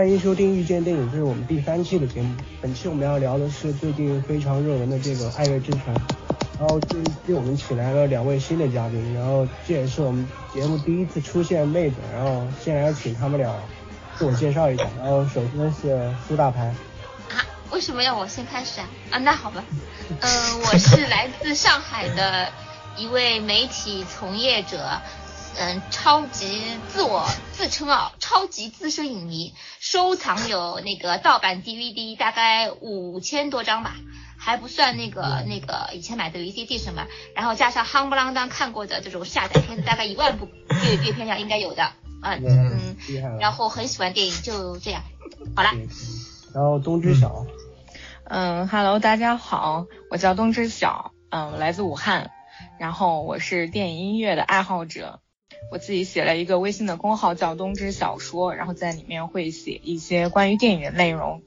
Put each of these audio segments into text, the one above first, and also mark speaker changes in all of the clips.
Speaker 1: 欢迎收听遇见电影，这是我们第三期的节目。本期我们要聊的是最近非常热门的这个《爱乐之城》，然后这一期我们请来了两位新的嘉宾，然后这也是我们节目第一次出现妹子，然后先来请他们俩自我介绍一下。然后首先是苏大牌。
Speaker 2: 啊？为什么要我先开始啊？啊，那好吧。嗯，我是来自上海的一位媒体从业者。嗯，超级自我自称啊，超级资深影迷，收藏有那个盗版 DVD 大概五千多张吧，还不算那个那个以前买的 VCD 什么，然后加上夯不啷当看过的这种下载片子，大概一万部阅阅片量应该有的，嗯嗯，然后很喜欢电影，就这样，好了。
Speaker 1: 然后东知晓，
Speaker 3: 嗯，Hello，大家好，我叫东知晓，嗯，来自武汉，然后我是电影音乐的爱好者。我自己写了一个微信的公号叫东芝小说，然后在里面会写一些关于电影的内容。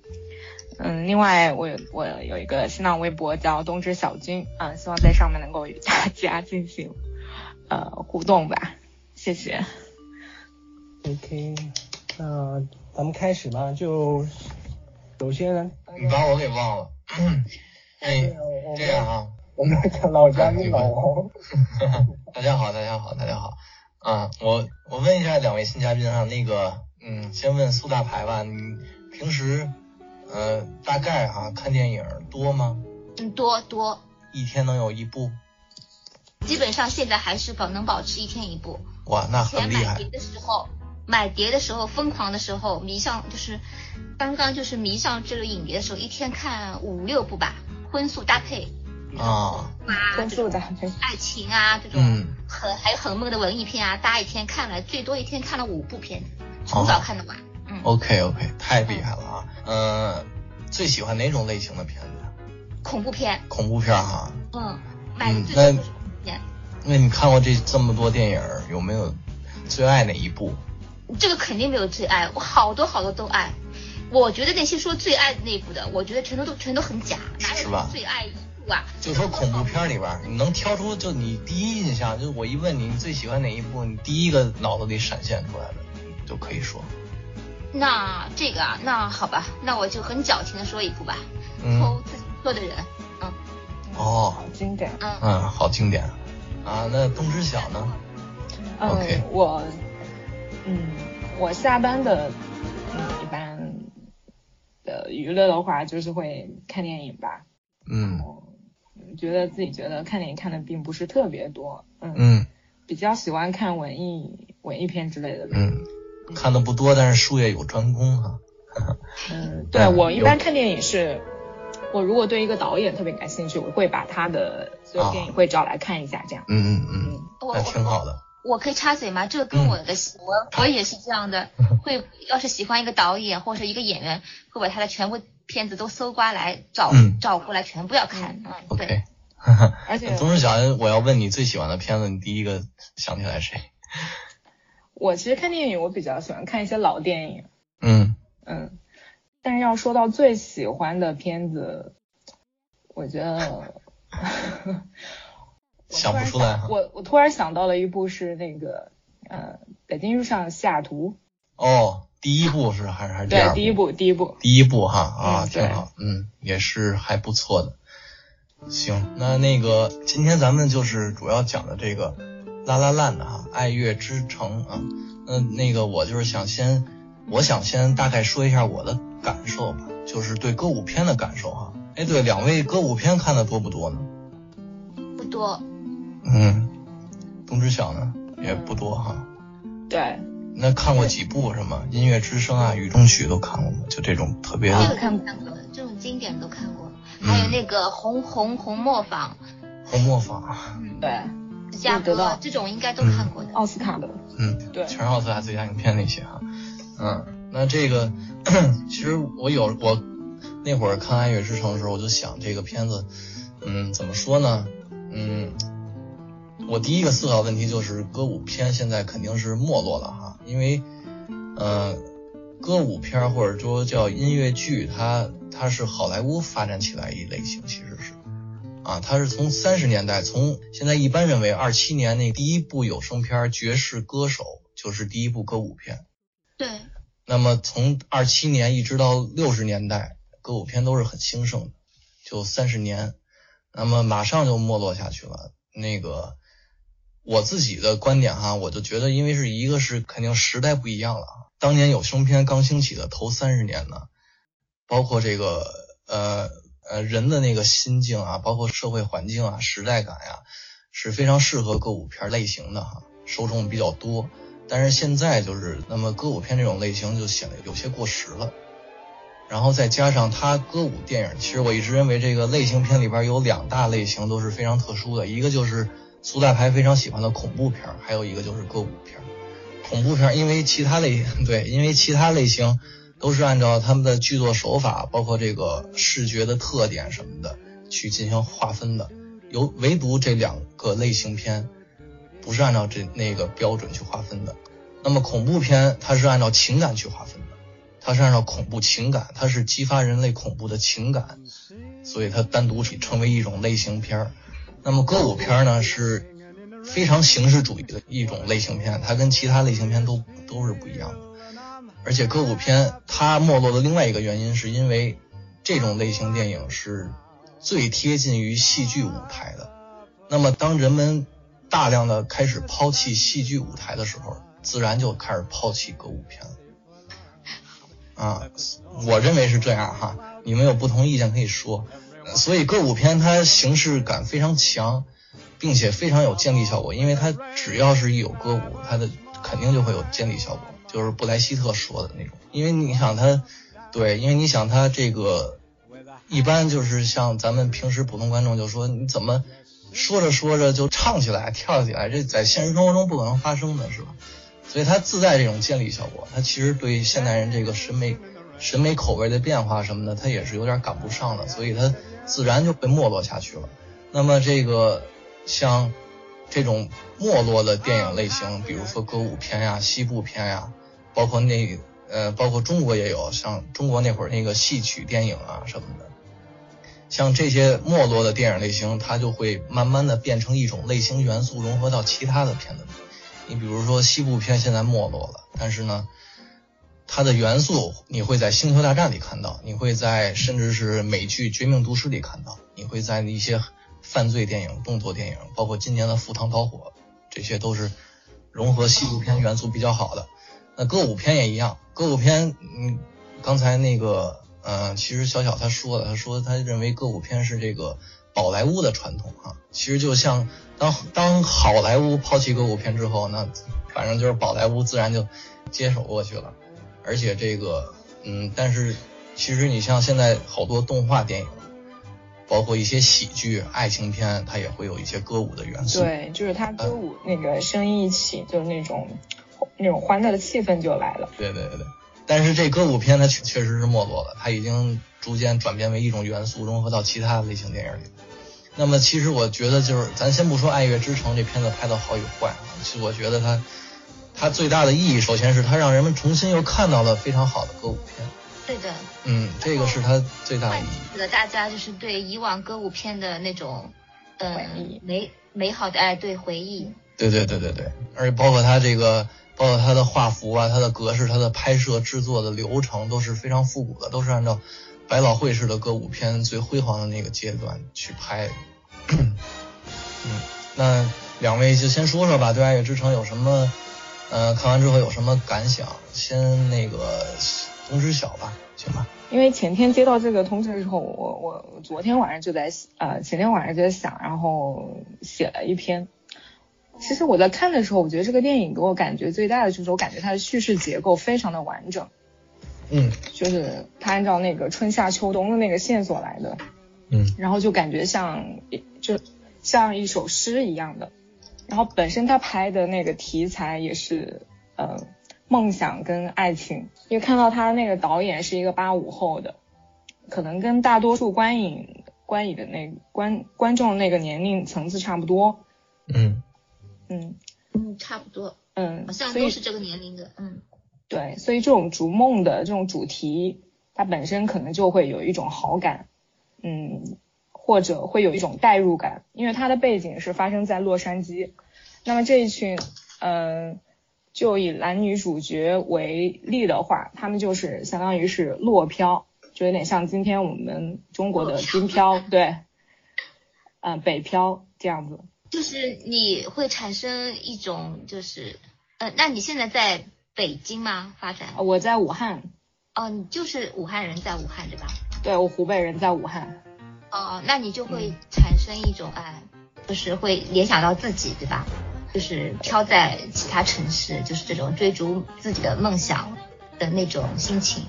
Speaker 3: 嗯，另外我有我有一个新浪微博叫东芝小军，嗯，希望在上面能够与大家进行呃互动吧，谢谢。
Speaker 1: OK，那咱们开始吧，就首先
Speaker 4: 你把我给忘了。哎，这样啊，
Speaker 1: 我们老嘉宾老王。
Speaker 4: 大家好，大家好，大家好。啊，我我问一下两位新嘉宾啊，那个，嗯，先问苏大牌吧，你平时，呃，大概哈看电影多吗？
Speaker 2: 嗯，多多。
Speaker 4: 一天能有一部？
Speaker 2: 基本上现在还是保能保持一天一部。
Speaker 4: 哇，那很厉害。
Speaker 2: 买碟的时候，买碟的时候疯狂的时候，迷上就是刚刚就是迷上这个影碟的时候，一天看五六部吧，荤素搭配。
Speaker 4: 啊，
Speaker 3: 荤素搭配，
Speaker 2: 爱情啊这种，很还有很闷的文艺片啊，大家一天看了最多一天看了五部片子，从早看到晚。嗯
Speaker 4: ，OK OK，太厉害了啊。嗯，最喜欢哪种类型的片子？
Speaker 2: 恐怖片。
Speaker 4: 恐怖片哈。
Speaker 2: 嗯，嗯，那
Speaker 4: 那你看过这这么多电影，有没有最爱哪一部？
Speaker 2: 这个肯定没有最爱，我好多好多都爱。我觉得那些说最爱那部的，我觉得全都都全都很假，哪有最爱？
Speaker 4: 就说恐怖片里边，你能挑出就你第一印象，就是我一问你你最喜欢哪一部，你第一个脑子里闪现出来的就可以说。
Speaker 2: 那这个啊，那好吧，那我就很矫情的说一部吧，偷自行车的人，嗯。
Speaker 4: 哦，
Speaker 3: 经典。
Speaker 2: 嗯嗯，
Speaker 4: 好经典啊。那东知晓呢？OK，
Speaker 3: 我，嗯，我下班的，嗯，一般的娱乐的话就是会看电影吧。
Speaker 4: 嗯。
Speaker 3: 觉得自己觉得看电影看的并不是特别多，嗯嗯，比较喜欢看文艺文艺片之类的，
Speaker 4: 嗯，看的不多，但是术业有专攻哈。
Speaker 3: 嗯，对我一般看电影是，我如果对一个导演特别感兴趣，我会把他的所有电影会找来看一下，这样。
Speaker 4: 嗯嗯嗯，那挺好的。
Speaker 2: 我可以插嘴吗？这个跟我的我我也是这样的，会要是喜欢一个导演或者一个演员，会把他的全部。片子都搜刮来找找过来，全部要看。嗯
Speaker 4: ，OK。
Speaker 3: 而且，
Speaker 4: 总是想我要问你最喜欢的片子，你第一个想起来谁？
Speaker 3: 我其实看电影，我比较喜欢看一些老电影。
Speaker 4: 嗯
Speaker 3: 嗯，但是要说到最喜欢的片子，我觉得
Speaker 4: 想不出来。
Speaker 3: 我我突然想到了一部是那个呃《北京遇上西雅图》。
Speaker 4: 哦。第一部是还是还是第二部？
Speaker 3: 第一部，第一部，
Speaker 4: 第一部哈啊，挺好，嗯，也是还不错的。行，那那个今天咱们就是主要讲的这个拉拉烂的哈，爱乐之城啊。那，那个我就是想先，我想先大概说一下我的感受吧，就是对歌舞片的感受哈。哎，对，两位歌舞片看的多不多呢？
Speaker 2: 不多。
Speaker 4: 嗯，东之晓呢也不多哈。
Speaker 3: 对。
Speaker 4: 那看过几部是吗音乐之声啊、雨中曲都看过吗？就这种特别
Speaker 2: 的。看过，看过，这种经典都看过。还有那个红红红磨坊。
Speaker 4: 红磨坊。
Speaker 3: 嗯，对。
Speaker 2: 加得到这种应该都看过的。
Speaker 3: 奥斯卡的。
Speaker 4: 嗯，
Speaker 3: 对，
Speaker 4: 全是奥斯卡最佳影片那些哈。嗯，那这个 其实我有我那会儿看《爱乐之城》的时候，我就想这个片子，嗯，怎么说呢？嗯，我第一个思考问题就是歌舞片现在肯定是没落了哈。因为，呃，歌舞片或者说叫音乐剧，它它是好莱坞发展起来一类型，其实是，啊，它是从三十年代，从现在一般认为二七年那第一部有声片《爵士歌手》就是第一部歌舞片，
Speaker 2: 对，
Speaker 4: 那么从二七年一直到六十年代，歌舞片都是很兴盛的，就三十年，那么马上就没落下去了。那个我自己的观点哈，我就觉得，因为是一个是肯定时代不一样了，当年有声片刚兴起的头三十年呢，包括这个呃呃人的那个心境啊，包括社会环境啊，时代感呀，是非常适合歌舞片类型的哈，受众比较多。但是现在就是，那么歌舞片这种类型就显得有些过时了。然后再加上它歌舞电影，其实我一直认为这个类型片里边有两大类型都是非常特殊的，一个就是苏大牌非常喜欢的恐怖片，还有一个就是歌舞片。恐怖片因为其他类 对，因为其他类型都是按照他们的剧作手法，包括这个视觉的特点什么的去进行划分的，有唯独这两个类型片。不是按照这那个标准去划分的，那么恐怖片它是按照情感去划分的，它是按照恐怖情感，它是激发人类恐怖的情感，所以它单独成为一种类型片儿。那么歌舞片呢是非常形式主义的一种类型片，它跟其他类型片都都是不一样的。而且歌舞片它没落的另外一个原因是因为这种类型电影是最贴近于戏剧舞台的。那么当人们大量的开始抛弃戏剧舞台的时候，自然就开始抛弃歌舞片了。啊，我认为是这样哈，你们有不同意见可以说。所以歌舞片它形式感非常强，并且非常有建立效果，因为它只要是一有歌舞，它的肯定就会有建立效果，就是布莱希特说的那种。因为你想它，对，因为你想它这个，一般就是像咱们平时普通观众就说你怎么。说着说着就唱起来、跳起来，这在现实生活中不可能发生的是吧？所以它自带这种建立效果，它其实对现代人这个审美、审美口味的变化什么的，它也是有点赶不上的，所以它自然就被没落下去了。那么这个像这种没落的电影类型，比如说歌舞片呀、西部片呀，包括那呃，包括中国也有，像中国那会儿那个戏曲电影啊什么的。像这些没落的电影类型，它就会慢慢的变成一种类型元素，融合到其他的片子里。你比如说西部片现在没落了，但是呢，它的元素你会在《星球大战》里看到，你会在甚至是美剧《绝命毒师》里看到，你会在一些犯罪电影、动作电影，包括今年的《赴汤蹈火》，这些都是融合西部片元素比较好的。那歌舞片也一样，歌舞片，嗯，刚才那个。嗯，其实小小他说了，他说他认为歌舞片是这个宝莱坞的传统啊。其实就像当当好莱坞抛弃歌舞片之后，那反正就是宝莱坞自然就接手过去了。而且这个，嗯，但是其实你像现在好多动画电影，包括一些喜剧、爱情片，它也会有一些歌舞的元素。
Speaker 3: 对，就是它歌舞那个声音一起，就是那种那种欢乐的气氛就来了。
Speaker 4: 对对对。但是这歌舞片它确确实是没落了，它已经逐渐转变为一种元素，融合到其他类型电影里。那么其实我觉得就是，咱先不说《爱乐之城》这片子拍的好与坏，其实我觉得它它最大的意义，首先是它让人们重新又看到了非常好的歌舞片。
Speaker 2: 对的。
Speaker 4: 嗯，这个是它最大的意义。
Speaker 2: 了大家就是对以往歌舞片的那种，呃，美美好的哎，对回忆。
Speaker 4: 对对对对对，而且包括它这个。包括它的画幅啊，它的格式，它的拍摄制作的流程都是非常复古的，都是按照百老汇式的歌舞片最辉煌的那个阶段去拍。嗯，那两位就先说说吧，对《爱乐之城》有什么？呃，看完之后有什么感想？先那个通知小吧，行吧？
Speaker 3: 因为前天接到这个通知之后，我我昨天晚上就在呃前天晚上就在想，然后写了一篇。其实我在看的时候，我觉得这个电影给我感觉最大的就是，我感觉它的叙事结构非常的完整。
Speaker 4: 嗯，
Speaker 3: 就是它按照那个春夏秋冬的那个线索来的。
Speaker 4: 嗯，
Speaker 3: 然后就感觉像就像一首诗一样的。然后本身他拍的那个题材也是呃梦想跟爱情，因为看到他那个导演是一个八五后的，可能跟大多数观影观影的那观观众那个年龄层次差不多。
Speaker 4: 嗯。
Speaker 2: 嗯。嗯，差不多，
Speaker 3: 嗯，
Speaker 2: 好像都是这个年龄的，嗯，
Speaker 3: 对，所以这种逐梦的这种主题，它本身可能就会有一种好感，嗯，或者会有一种代入感，因为它的背景是发生在洛杉矶，那么这一群，呃，就以男女主角为例的话，他们就是相当于是落漂，就有点像今天我们中国的金漂，对，嗯，北漂这样子。
Speaker 2: 就是你会产生一种，就是，呃，那你现在在北京吗？发展？
Speaker 3: 我在武汉。
Speaker 2: 哦，你就是武汉人，在武汉对吧？
Speaker 3: 对，我湖北人，在武汉。
Speaker 2: 哦，那你就会产生一种哎，就是会联想到自己对吧？就是飘在其他城市，就是这种追逐自己的梦想的那种心情。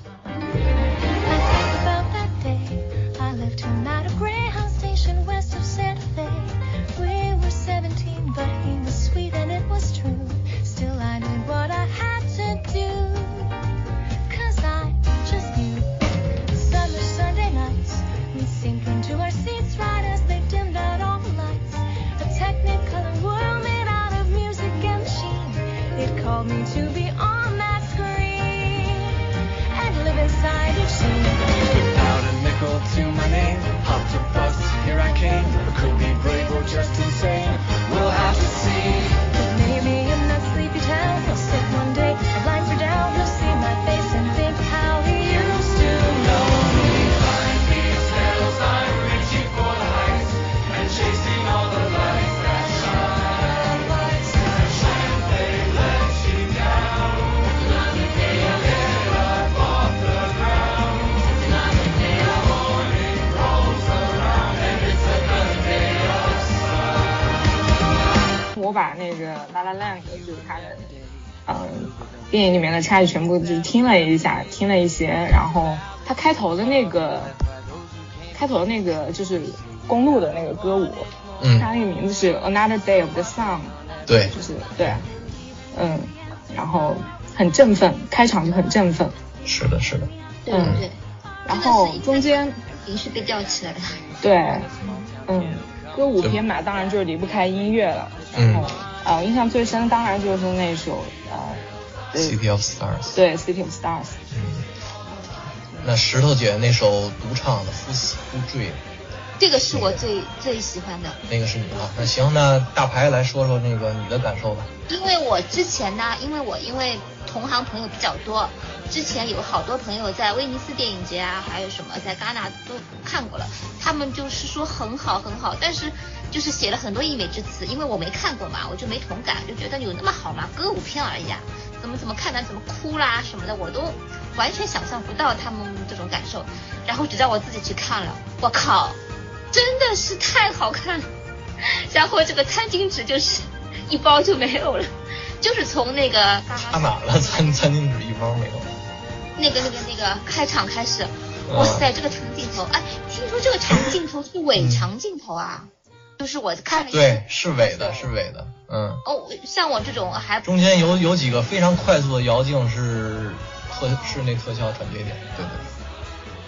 Speaker 3: 我把那个《La La Land》就是他的，嗯，电影里面的插曲全部就是听了一下，听了一些，然后他开头的那个，开头的那个就是公路的那个歌舞，
Speaker 4: 嗯
Speaker 3: 它那个名字是《Another Day of the Sun》，
Speaker 4: 对，
Speaker 3: 就是对，嗯，然后很振奋，开场就很振奋，
Speaker 4: 是的，是的，
Speaker 3: 嗯
Speaker 2: 对对。
Speaker 3: 然后中间
Speaker 2: 情绪被吊起来了。
Speaker 3: 对，嗯，歌舞片嘛，当然就是离不开音乐了。然后，啊、我印象最深当然就是那首呃，对
Speaker 4: City of Stars。
Speaker 3: 对，City of Stars。
Speaker 4: 嗯，那石头姐那首独唱的《夫死夫坠》，
Speaker 2: 这个是我最最喜欢的，
Speaker 4: 那个是你啊。那行，那大牌来说说那个你的感受吧。
Speaker 2: 因为我之前呢，因为我因为同行朋友比较多，之前有好多朋友在威尼斯电影节啊，还有什么在戛纳都看过了，他们就是说很好很好，但是就是写了很多溢美之词，因为我没看过嘛，我就没同感，就觉得有那么好吗？歌舞片而已啊，怎么怎么看的怎么哭啦什么的，我都完全想象不到他们这种感受，然后直到我自己去看了，我靠，真的是太好看，然后这个餐巾纸就是一包就没有了。就是从那个刚刚
Speaker 4: 差哪了？餐餐巾纸一包没有。
Speaker 2: 那个那个那个开场开始，
Speaker 4: 嗯
Speaker 2: 哇塞，这个长镜头，哎，听说这个长镜头是伪长镜头啊，就是我看了一
Speaker 4: 对，是伪的，是伪的。嗯，
Speaker 2: 哦，像我这种还
Speaker 4: 中间有有几个非常快速的摇镜是特是那特效转接点，对对。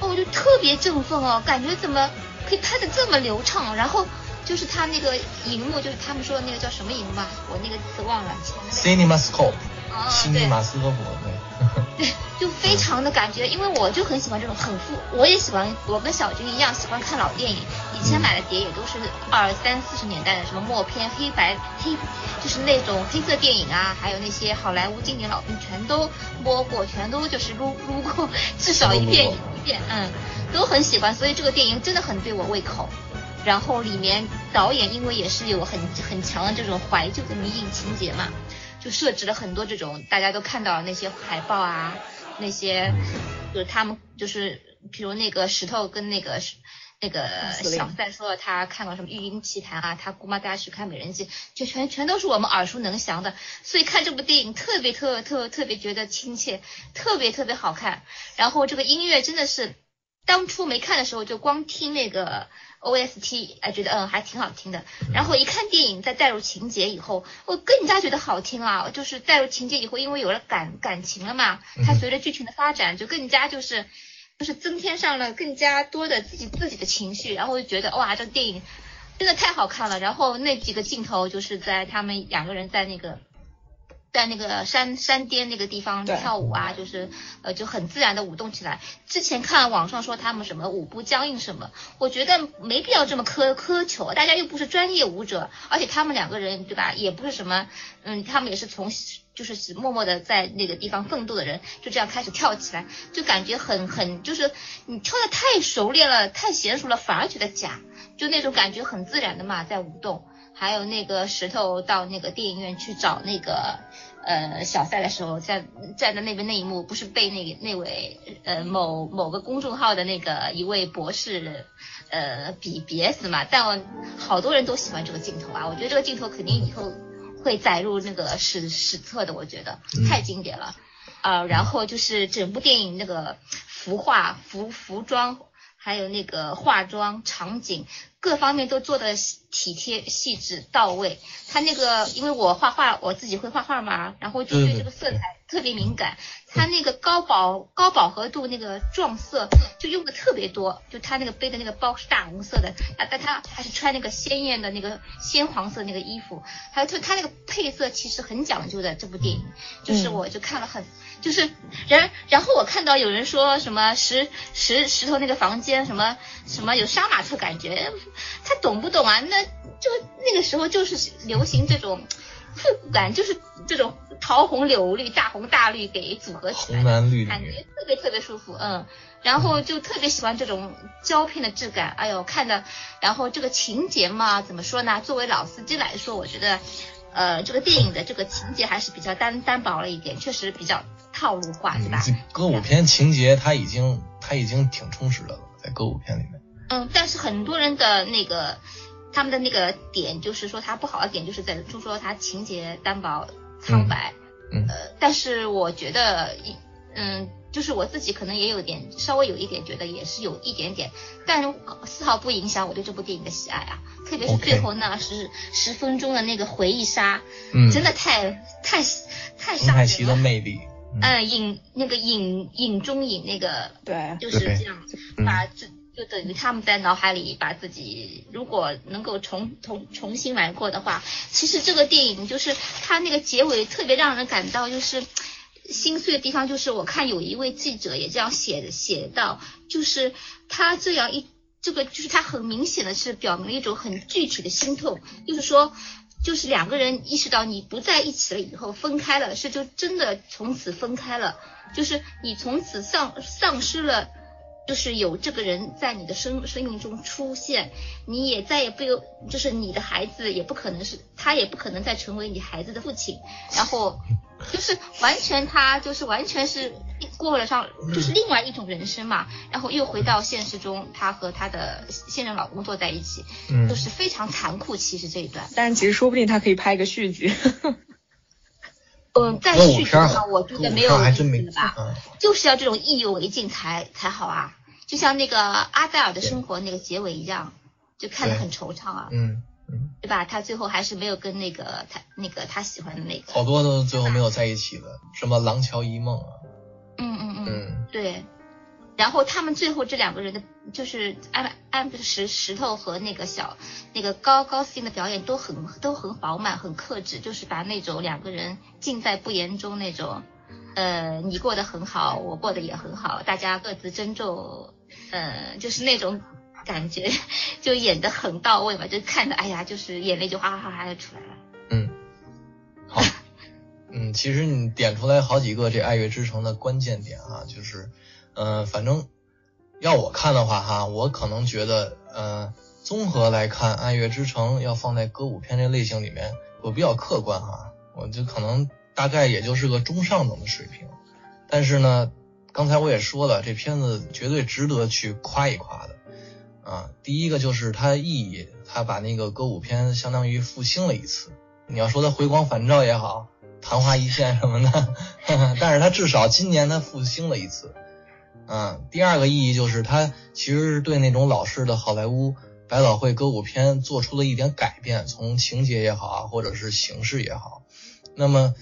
Speaker 2: 哦，我就特别振奋哦，感觉怎么可以拍的这么流畅，然后就是他那个荧幕，就是他们说的那个叫什么荧幕啊，我那个词忘了，前面
Speaker 4: CinemaScope，
Speaker 2: 啊
Speaker 4: 西尼马斯科普，对。
Speaker 2: 对，就非常的感觉，因为我就很喜欢这种很复，我也喜欢，我跟小军一样喜欢看老电影，以前买的碟也都是二三四十年代的，什么默片、黑白黑，就是那种黑色电影啊，还有那些好莱坞经典老片，全都摸过，全都就是撸撸过，至少一遍一遍，嗯，都很喜欢，所以这个电影真的很对我胃口。然后里面导演因为也是有很很强的这种怀旧的迷影情节嘛，就设置了很多这种大家都看到那些海报啊，那些就是他们就是比如那个石头跟那个那个小赛说他看过什么《育婴奇谭》啊，他姑妈带他去看《美人计》，就全全都是我们耳熟能详的，所以看这部电影特别特特特别觉得亲切，特别特别好看。然后这个音乐真的是当初没看的时候就光听那个 OST，哎，觉得嗯还挺好听的。然后一看电影，再带入情节以后，我更加觉得好听啊！就是带入情节以后，因为有了感感情了嘛，它随着剧情的发展，就更加就是就是增添上了更加多的自己自己的情绪，然后我就觉得哇，这电影真的太好看了。然后那几个镜头就是在他们两个人在那个在那个山山巅那个地方跳舞啊，就是呃就很自然的舞动起来。之前看网上说他们什么舞步僵硬什么，我觉得没必要这么苛苛求，大家又不是专业舞者，而且他们两个人对吧，也不是什么嗯，他们也是从就是只默默的在那个地方奋斗的人，就这样开始跳起来，就感觉很很就是你跳的太熟练了，太娴熟了，反而觉得假，就那种感觉很自然的嘛，在舞动。还有那个石头到那个电影院去找那个呃小赛的时候，在站在那边那一幕，不是被那个那位呃某某个公众号的那个一位博士呃比憋死嘛？但我好多人都喜欢这个镜头啊，我觉得这个镜头肯定以后会载入那个史史册的，我觉得太经典了。啊、然后就是整部电影那个服化、服服装，还有那个化妆、场景各方面都做的体贴、细致到位。他那个，因为我画画，我自己会画画嘛，然后就
Speaker 4: 对
Speaker 2: 这个色彩特别敏感。他那个高饱高饱和度那个撞色就用的特别多，就他那个背的那个包是大红色的，啊，但他还是穿那个鲜艳的那个鲜黄色那个衣服，还有就他那个配色其实很讲究的。这部电影就是
Speaker 3: 嗯
Speaker 2: 我就看了很。就是，然然后我看到有人说什么石石石头那个房间什么什么有杀马特感觉，他懂不懂啊？那就那个时候就是流行这种复古感，就是这种桃红柳绿、大红大绿给组合起来，
Speaker 4: 红蓝绿
Speaker 2: 感觉，特别特别舒服，嗯。然后就特别喜欢这种胶片的质感，哎呦看的，然后这个情节嘛，怎么说呢？作为老司机来说，我觉得，呃，这个电影的这个情节还是比较单单薄了一点，确实比较套路化，对吧？
Speaker 4: 歌舞片情节它已经它已经挺充实的了，在歌舞片里面。
Speaker 2: 嗯，但是很多人的那个他们的那个点，就是说它不好的点，就是在就说它情节单薄苍白。
Speaker 4: 嗯
Speaker 2: 呃，但是我觉得，嗯，就是我自己可能也有点稍微有一点觉得也是有一点点，但丝毫不影响我对这部电影的喜爱啊。特别是最后那十十分钟的那个回忆杀，
Speaker 4: 嗯，
Speaker 2: 真的太太太
Speaker 4: 蒙
Speaker 2: 杀人
Speaker 4: 太奇的
Speaker 2: 了。
Speaker 4: 魅力。嗯。
Speaker 2: 嗯，影那个影影中影那个
Speaker 3: 对，
Speaker 2: 就是这样，
Speaker 4: 嗯
Speaker 2: 把自就等于他们在脑海里把自己，如果能够重重重新来过的话，其实这个电影就是它那个结尾特别让人感到就是心碎的地方，就是我看有一位记者也这样写的写到，就是他这样一这个就是他很明显的是表明了一种很具体的心痛，就是说。就是两个人意识到你不在一起了以后分开了，是就真的从此分开了，就是你从此丧丧失了，就是有这个人在你的生生命中出现，你也再也不有，就是你的孩子也不可能是他也不可能再成为你孩子的父亲，然后就是完全他就是完全是过了上就是另外一种人生嘛，然后又回到现实中，他和他的现任老公坐在一起，
Speaker 4: 嗯
Speaker 2: 就是非常残酷。其实这一段，
Speaker 3: 但其实说不定他可以拍一个续集。
Speaker 2: 嗯，在
Speaker 4: 歌舞
Speaker 2: 续集
Speaker 4: 片儿
Speaker 2: 上我觉得没有
Speaker 4: 还真没
Speaker 2: 思吧。
Speaker 4: 嗯
Speaker 2: 就是要这种意犹未尽才才好啊，就像那个阿黛尔的生活那个结尾一样，就看得很惆怅啊，
Speaker 4: 嗯嗯，
Speaker 2: 对吧？他最后还是没有跟那个他那个他喜欢的那个，
Speaker 4: 好多都最后没有在一起的，什么《廊桥遗梦》啊，
Speaker 2: 嗯嗯嗯，
Speaker 4: 嗯
Speaker 2: 对。然后他们最后这两个人的，就是安安石石头和那个小那个高高司令的表演都很都很饱满，很克制，就是把那种两个人尽在不言中那种，呃，你过得很好，我过得也很好，大家各自珍重，呃，就是那种感觉，就演得很到位嘛，就看着哎呀，就是眼泪就哗哗哗哗就出来了。
Speaker 4: 嗯，好，嗯，其实你点出来好几个这《爱乐之城》的关键点啊，就是，呃，反正要我看的话哈，我可能觉得，呃，综合来看，《爱乐之城》要放在歌舞片这类型里面，我比较客观哈，我就可能大概也就是个中上等的水平，但是呢，刚才我也说了，这片子绝对值得去夸一夸的。啊，第一个就是它意义，它把那个歌舞片相当于复兴了一次。你要说它回光返照也好，昙花一现什么的，但是它至少今年它复兴了一次。嗯，第二个意义就是它其实是对那种老式的好莱坞百老汇歌舞片做出了一点改变，从情节也好啊，或者是形式也好。那么，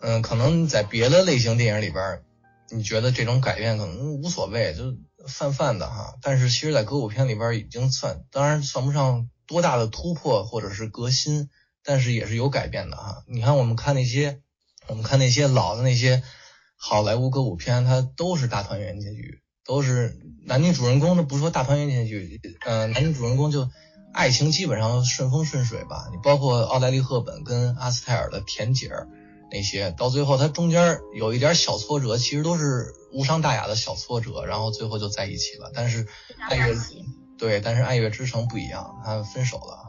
Speaker 4: 嗯，可能在别的类型电影里边，你觉得这种改变可能无所谓，就泛泛的哈。但是其实，在歌舞片里边已经算，当然算不上多大的突破或者是革新，但是也是有改变的哈。你看，我们看那些我们看那些老的那些好莱坞歌舞片，它都是大团圆结局，都是男女主人公都不说大团圆结局，呃，男女主人公就爱情基本上顺风顺水吧。你包括奥黛丽·赫本跟阿斯泰尔的甜姐儿那些，到最后它中间有一点小挫折，其实都是无伤大雅的小挫折，然后最后就在一起了。但是爱乐对，但是爱乐之城不一样，他分手了啊。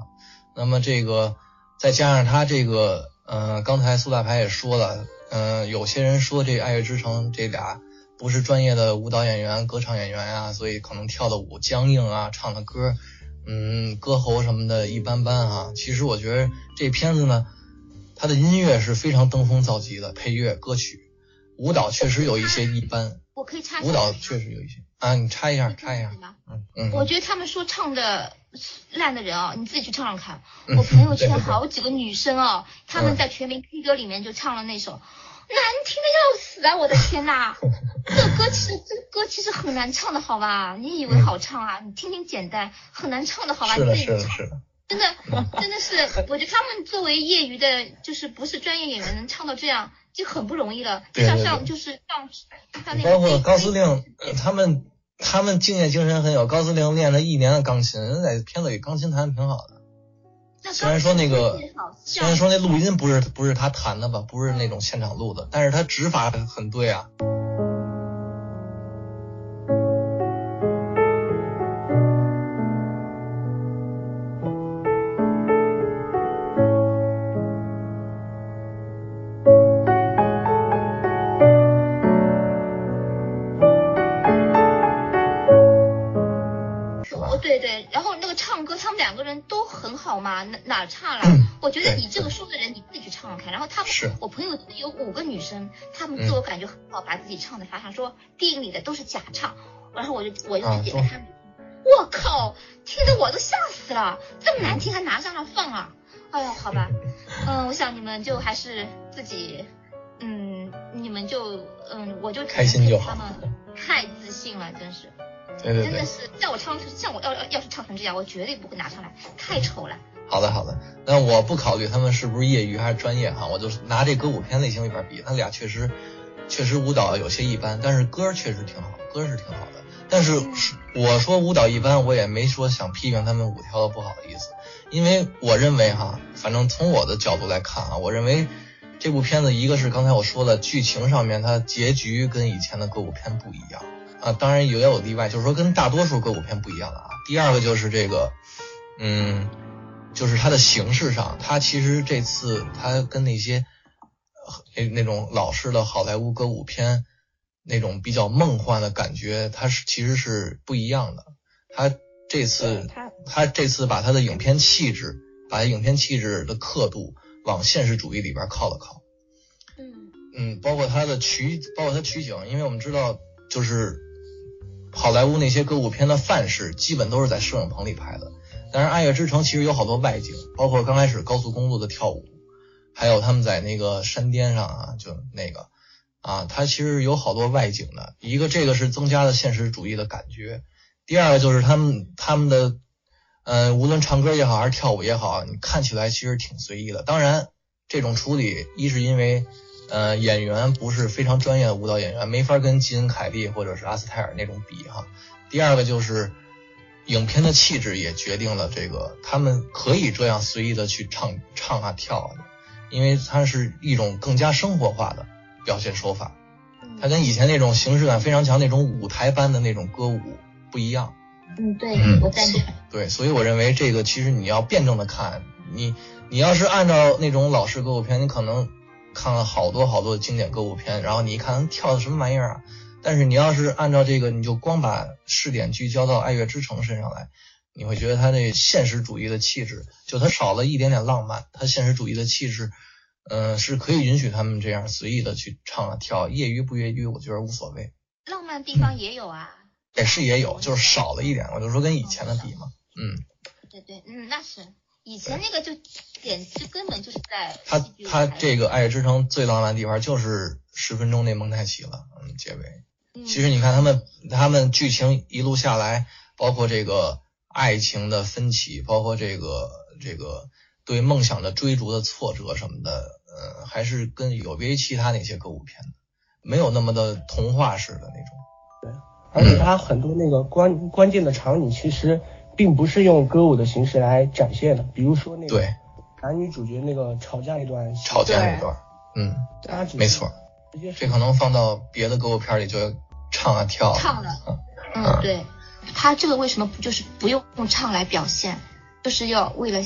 Speaker 4: 那么这个再加上他这个，呃，刚才苏大牌也说了，嗯、有些人说这爱乐之城这俩不是专业的舞蹈演员、歌唱演员啊，所以可能跳的舞僵硬啊，唱的歌，嗯，歌喉什么的一般般啊。其实我觉得这片子呢，它的音乐是非常登峰造极的，配乐、歌曲、舞蹈确实有一些一般，
Speaker 2: 我可以插一下
Speaker 4: 舞蹈确实有一些啊，你插一下，插一下，嗯嗯。
Speaker 2: 我觉得他们说唱的烂的人啊，你自己去唱唱看。
Speaker 4: 嗯
Speaker 2: 我朋友圈好几个女生哦，她们
Speaker 4: 嗯
Speaker 2: 在全民 K 歌里面就唱了那首，难听的要死啊！我的天呐，这歌其实这歌其实很难唱的好吧？你以为好唱啊？你听听简单，很难唱的好吧？你自己，唱。真的 真的是，我觉得他们作为业余的，就是不是专业演员，能唱到这样就很不容易了。像
Speaker 4: 对对对
Speaker 2: 像就是像像那个
Speaker 4: 包括高司令，呃他们他们敬业精神很有。高司令练了一年的钢琴，在片子里钢琴弹的挺好的。虽然说那个虽然说那录音不是不是他弹的吧，不是那种现场录的，但是他指法很对啊。
Speaker 2: 对对，然后那个唱歌，他们两个人都很好嘛，哪哪儿差了？我觉得你这个说的人，你自己去唱唱看。然后他们，我朋友有五个女生，她们
Speaker 4: 嗯
Speaker 2: 自我感觉很好，把自己唱的发上，说电影里的都是假唱。然后我就我就去点开他们，我靠，听得我都吓死了，这么难听还拿上来放啊！哎呀，好吧，嗯，我想你们就还是自己，嗯，你们就嗯，我就
Speaker 4: 开心就好
Speaker 2: 他们 太自信了，真是。
Speaker 4: 对对对
Speaker 2: 真的，是像我唱出像我要要要是唱成这样，我绝对不会拿上来，太丑了。
Speaker 4: 好的好的。那我不考虑他们是不是业余还是专业哈，我就拿这歌舞片类型里边比，他俩确实确实舞蹈有些一般，但是歌确实挺好，歌是挺好的。但是是我说舞蹈一般，我也没说想批评他们舞跳的不好的意思，因为我认为哈，反正从我的角度来看啊，我认为这部片子一个是刚才我说的剧情上面，它结局跟以前的歌舞片不一样啊，当然也有例外，就是说跟大多数歌舞片不一样的啊。第二个就是这个，嗯，就是它的形式上，它其实这次它跟那些呃那那种老式的好莱坞歌舞片那种比较梦幻的感觉，它是其实是不一样的。它这次
Speaker 3: 他
Speaker 4: 他这次把它的影片气质，把影片气质的刻度往现实主义里边靠了靠。
Speaker 2: 嗯
Speaker 4: 嗯，包括它的取，包括它取景，因为我们知道，就是好莱坞那些歌舞片的范式，基本都是在摄影棚里拍的。但是《爱乐之城》其实有好多外景，包括刚开始高速公路的跳舞，还有他们在那个山巅上啊，就那个啊，它其实有好多外景的。一个这个是增加了现实主义的感觉，第二个就是他们他们的，呃，无论唱歌也好还是跳舞也好，你看起来其实挺随意的。当然，这种处理一是因为呃，演员不是非常专业的舞蹈演员，没法跟吉恩·凯利或者是阿斯泰尔那种比哈。第二个就是影片的气质也决定了这个他们可以这样随意的去唱唱啊跳啊的，因为它是一种更加生活化的表现手法，它跟以前那种形式感非常强那种舞台般的那种歌舞不一样。
Speaker 2: 嗯，对
Speaker 4: 嗯
Speaker 2: 我赞成。
Speaker 4: 对，所以我认为这个其实你要辩证的看，你你要是按照那种老式歌舞片，你可能看了好多好多的经典歌舞片，然后你一看跳的什么玩意儿啊？但是你要是按照这个，你就光把视点聚焦到《爱乐之城》身上来，你会觉得它这现实主义的气质，就它少了一点点浪漫，它现实主义的气质，嗯、是可以允许他们这样随意的去唱啊跳，业余不业余，我觉得无所谓。
Speaker 2: 浪漫地方也有啊。
Speaker 4: 也是也有，就是少了一点，我就说跟以前的比嘛，嗯。
Speaker 2: 对对，嗯，那是以前那个就简直根本就是在
Speaker 4: 他他这个《爱乐之城》最浪漫的地方就是十分钟那蒙太奇了，嗯，结尾。
Speaker 2: 嗯
Speaker 4: 其实你看他们他们剧情一路下来，包括这个爱情的分歧，包括这个这个对梦想的追逐的挫折什么的，呃，还是跟有别于其他那些歌舞片的，没有那么的童话式的那种。
Speaker 1: 对而且他很多那个关关键的场景其实并不是用歌舞的形式来展现的，比如说那个
Speaker 4: 对，
Speaker 1: 男女主角那个吵架一段，
Speaker 4: 吵架那段，嗯，没错，这可能放到别的歌舞片里就唱啊跳啊。
Speaker 2: 唱了。
Speaker 4: 嗯
Speaker 2: 嗯，对，他这个为什么不就是不用用唱来表现，就是要为了，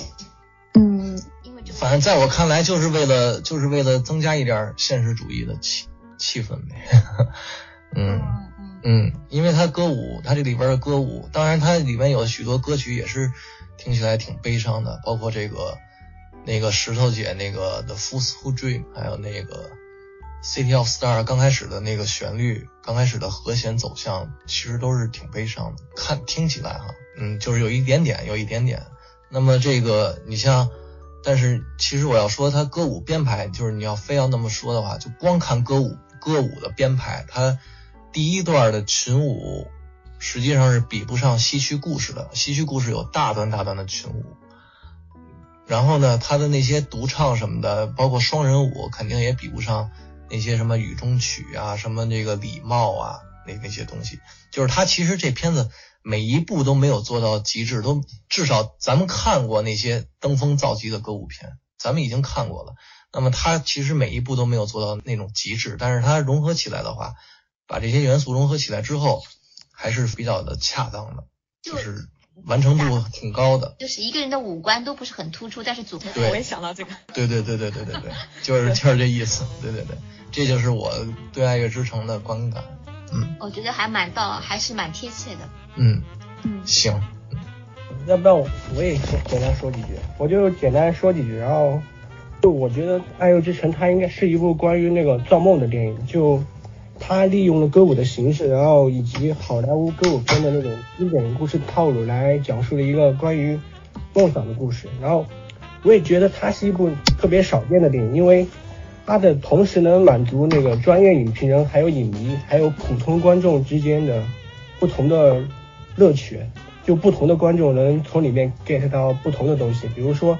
Speaker 2: 嗯，因为就
Speaker 4: 反正在我看来，就是为了就是为了增加一点现实主义的气气氛呗。嗯。
Speaker 2: 嗯嗯，
Speaker 4: 因为它歌舞，它这里边的歌舞，当然它里面有许多歌曲也是听起来挺悲伤的，包括这个那个石头姐那个 The Fools Who Dream，还有那个 City of Star 刚开始的那个旋律，刚开始的和弦走向，其实都是挺悲伤的。看听起来哈，嗯，就是有一点点，有一点点。那么这个你像，但是其实我要说，它歌舞编排，就是你要非要那么说的话，就光看歌舞歌舞的编排，它第一段的群舞实际上是比不上西区故事的。西区故事有大段大段的群舞，然后呢，他的那些独唱什么的，包括双人舞，肯定也比不上那些什么雨中曲啊，什么这个礼貌啊，那那些东西。就是他其实这片子每一步都没有做到极致，都至少咱们看过那些登峰造极的歌舞片，咱们已经看过了。那么他其实每一步都没有做到那种极致，但是它融合起来的话，把这些元素融合起来之后，还是比较的恰当的，就是完成度挺高的。
Speaker 2: 就是一个人的五官都不是很突出，但是组合
Speaker 4: 对
Speaker 3: 我也想到这个。
Speaker 4: 对对对对对对对，就是就是这意思。对对对，这就是我对《爱乐之城》的观感。嗯
Speaker 2: 我觉得还蛮到，还是蛮贴切的。
Speaker 4: 嗯，
Speaker 3: 嗯，
Speaker 4: 行，
Speaker 1: 要不然我我也简简单说几句，我就简单说几句，然后就我觉得《爱乐之城》它应该是一部关于那个造梦的电影，就他利用了歌舞的形式，然后以及好莱坞歌舞片的那种经典故事套路来讲述了一个关于梦想的故事，然后我也觉得它是一部特别少见的电影，因为它的同时能满足那个专业影评人、还有影迷、还有普通观众之间的不同的乐趣，就不同的观众能从里面 get 到不同的东西。比如说，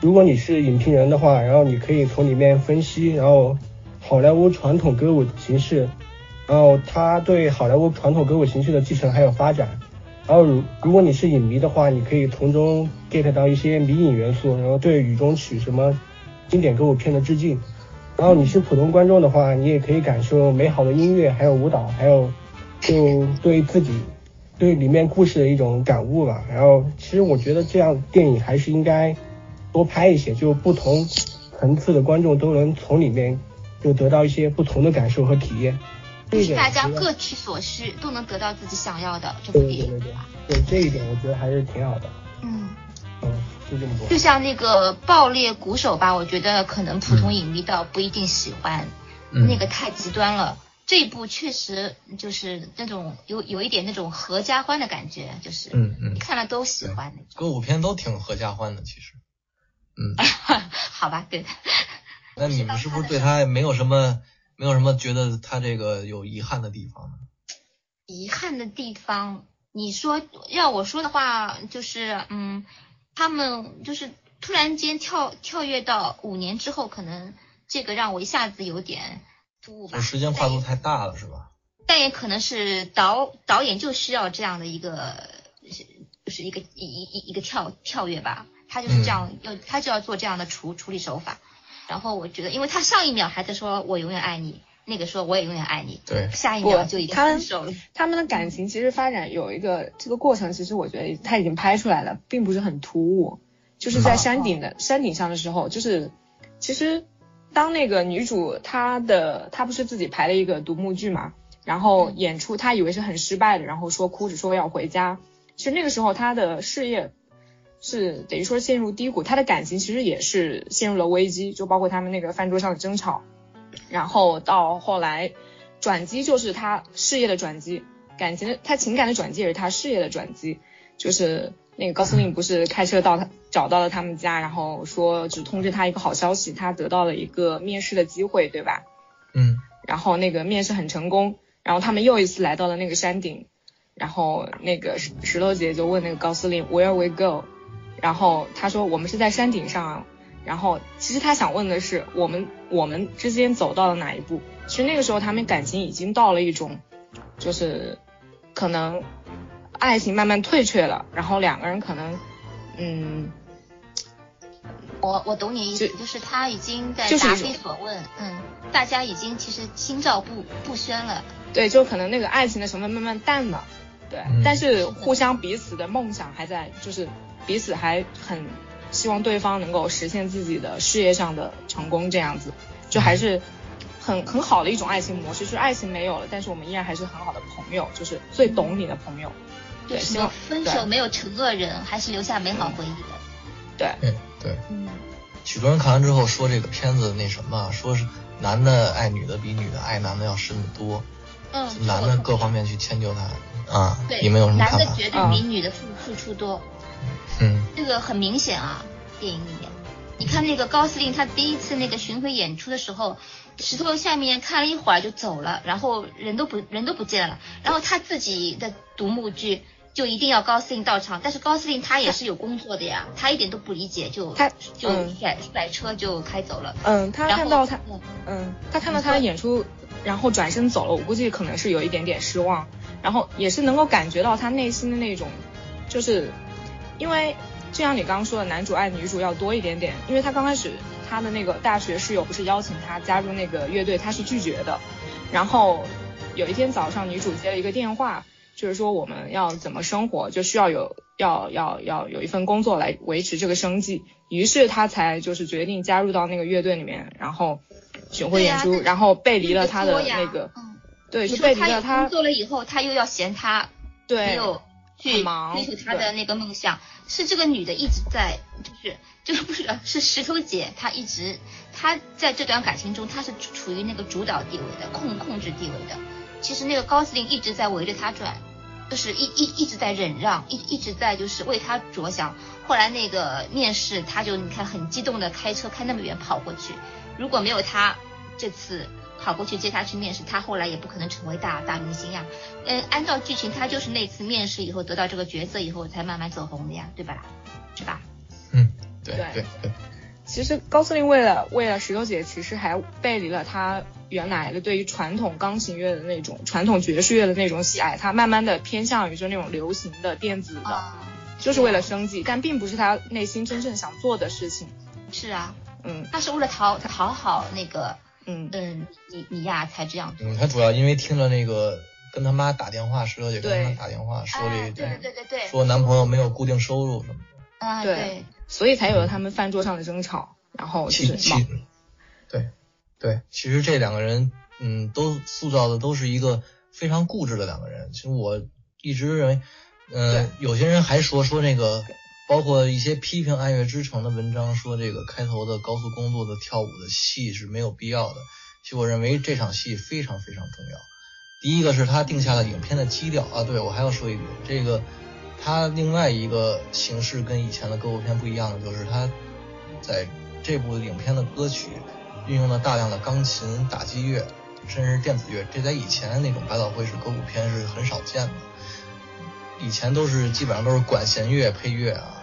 Speaker 1: 如果你是影评人的话，然后你可以从里面分析，然后好莱坞传统歌舞形式，然后他对好莱坞传统歌舞形式的继承还有发展。然后如如果你是影迷的话，你可以从中 get 到一些迷影元素，然后对雨中曲什么经典歌舞片的致敬。然后你是普通观众的话，你也可以感受美好的音乐，还有舞蹈，还有就对自己对里面故事的一种感悟吧。然后其实我觉得这样电影还是应该多拍一些，就不同层次的观众都能从里面就得到一些不同的感受和体验。就是
Speaker 2: 大家各取所需，都能得到自己想要的这部电影。
Speaker 1: 对对对对对这一点我觉得还是挺好的。
Speaker 2: 嗯，
Speaker 1: 嗯，就这么多。
Speaker 2: 就像那个爆裂鼓手吧，我觉得可能普通影迷倒不一定喜欢，
Speaker 4: 嗯
Speaker 2: 那个太极端了。这一部确实就是那种有有一点那种合家欢的感觉，就是
Speaker 4: 嗯嗯
Speaker 2: 看了都喜欢。
Speaker 4: 歌舞片都挺合家欢的，其实。嗯，
Speaker 2: 好吧，对。
Speaker 4: 那你们是不是对他没有什么没有什么觉得他这个有遗憾的地方呢？
Speaker 2: 遗憾的地方，你说要我说的话，就是嗯，他们就是突然间跳跳跃到五年之后，可能这个让我一下子有点突兀吧
Speaker 4: 就。时间跨度太大了，是吧？
Speaker 2: 但也可能是导导演就需要这样的一个，就是一个一一一一个跳跳跃吧，他就是这样要他就要做这样的处处理手法。然后我觉得，因为他上一秒还在说我永远爱你，那个说我也永远爱你，
Speaker 4: 对，
Speaker 2: 下一秒就已经
Speaker 3: 他
Speaker 2: 分手了。
Speaker 3: 他们的感情其实发展有一个这个过程，其实我觉得他已经拍出来了，并不是很突兀。就是在山顶的山顶上的时候，就是其实当那个女主她的她不是自己排了一个独幕剧嘛，然后演出她以为是很失败的，然后说哭着说要回家。其实那个时候她的事业是等于说陷入低谷，他的感情其实也是陷入了危机，就包括他们那个饭桌上的争吵，然后到后来转机就是他事业的转机，感情的他情感的转机也是他事业的转机，就是那个高司令不是开车到他找到了他们家，然后说只通知他一个好消息，他得到了一个面试的机会，对吧？
Speaker 4: 嗯。
Speaker 3: 然后那个面试很成功，然后他们又一次来到了那个山顶，然后那个石石头姐就问那个高司令 Where we go，然后他说我们是在山顶上，然后其实他想问的是我们我们之间走到了哪一步？其实那个时候他们感情已经到了一种，就是可能爱情慢慢退却了，然后两个人可能嗯
Speaker 2: 我我懂你意思，
Speaker 3: 就
Speaker 2: 就是他已经在答非所问，嗯，大家已经其实心照不不宣了，
Speaker 3: 对，就可能那个爱情的成分慢慢淡了，对，
Speaker 4: 嗯
Speaker 3: 但是互相彼此的梦想还在，就是彼此还很希望对方能够实现自己的事业上的成功，这样子，就还是很很好的一种爱情模式。就是爱情没有了，但是我们依然还是很好的朋友，就是最懂你的朋友。对，希望
Speaker 2: 分手没有成恶人，还是留下美好回忆的。
Speaker 3: 对，
Speaker 4: 对对，
Speaker 2: 嗯，
Speaker 4: 许多人看完之后说这个片子那什么，说是男的爱女的比女的爱男的要深得多，
Speaker 2: 嗯，
Speaker 4: 男的各方面去迁就他啊，
Speaker 2: 对，
Speaker 4: 你们有什么看法男的？
Speaker 2: 绝对比女的付付出多，
Speaker 4: 嗯
Speaker 2: 这个很明显啊，电影里面。你看那个高司令，他第一次那个巡回演出的时候，石头下面看了一会儿就走了，然后人都不人都不见了，然后他自己的独幕剧就一定要高司令到场，但是高司令他也是有工作的呀，他一点都不理解，就
Speaker 3: 他
Speaker 2: 就
Speaker 3: 嗯
Speaker 2: 甩甩车就开走了。
Speaker 3: 嗯，他看到他，
Speaker 2: 嗯
Speaker 3: 嗯，他看到他的演出，然后转身走了，我估计可能是有一点点失望，然后也是能够感觉到他内心的那种，就是因为就像你刚刚说的，男主爱女主要多一点点，因为他刚开始他的那个大学室友不是邀请他加入那个乐队，他是拒绝的，然后有一天早上女主接了一个电话，就是说我们要怎么生活，就需要有要要要有一份工作来维持这个生计，于是他才就是决定加入到那个乐队里面，然后巡回演出，然后背离了他的那个，
Speaker 2: 嗯
Speaker 3: 对，
Speaker 2: 你
Speaker 3: 就背离了他
Speaker 2: 工，作了以后，他又要嫌他没
Speaker 3: 对，
Speaker 2: 有去追求他的那个梦想，是这个女的一直在，就是就是不是是石头姐，她一直她在这段感情中，她是处于那个主导地位的，控控制地位的。其实那个高司令一直在围着她转，就是一一一直在忍让，一一直在就是为她着想。后来那个面试，他就你看很激动的开车开那么远跑过去，如果没有他这次跑过去接他去面试，他后来也不可能成为大大明星呀。嗯，按照剧情，他就是那次面试以后得到这个角色以后才慢慢走红的呀，对吧？是吧？
Speaker 4: 嗯，对
Speaker 3: 对
Speaker 4: 对对，
Speaker 3: 其实高司令为了为了石榴姐，其实还背离了他原来的对于传统钢琴乐的那种传统爵士乐的那种喜爱，他慢慢的偏向于就那种流行的电子的，
Speaker 2: 啊，
Speaker 3: 就是为了生计，但并不是他内心真正想做的事情。
Speaker 2: 是啊，
Speaker 3: 嗯
Speaker 2: 他是为了讨讨好那个
Speaker 3: 嗯，
Speaker 2: 嗯米米娅才这样做。
Speaker 4: 嗯，他主要因为听了那个跟他妈打电话，石头姐跟他妈打电话说这
Speaker 2: 哎，
Speaker 4: 一
Speaker 2: 对对对对对，
Speaker 4: 说男朋友没有固定收入什么的。
Speaker 2: 啊
Speaker 3: 对
Speaker 2: 对，
Speaker 3: 所以才有了他们饭桌上的争吵，然后就
Speaker 4: 其其
Speaker 3: 是忙，
Speaker 4: 对对，其实这两个人，嗯，都塑造的都是一个非常固执的两个人。其实我一直认为，嗯、有些人还说说那个，包括一些批评《爱乐之城》的文章，说这个开头的高速公路的跳舞的戏是没有必要的。其实我认为这场戏非常非常重要。第一个是他定下了影片的基调啊，对我还要说一句，这个他另外一个形式跟以前的歌舞片不一样的，就是他在这部影片的歌曲运用了大量的钢琴、打击乐，甚至是电子乐，这在以前那种百老汇式歌舞片是很少见的。以前都是基本上都是管弦乐配乐，啊。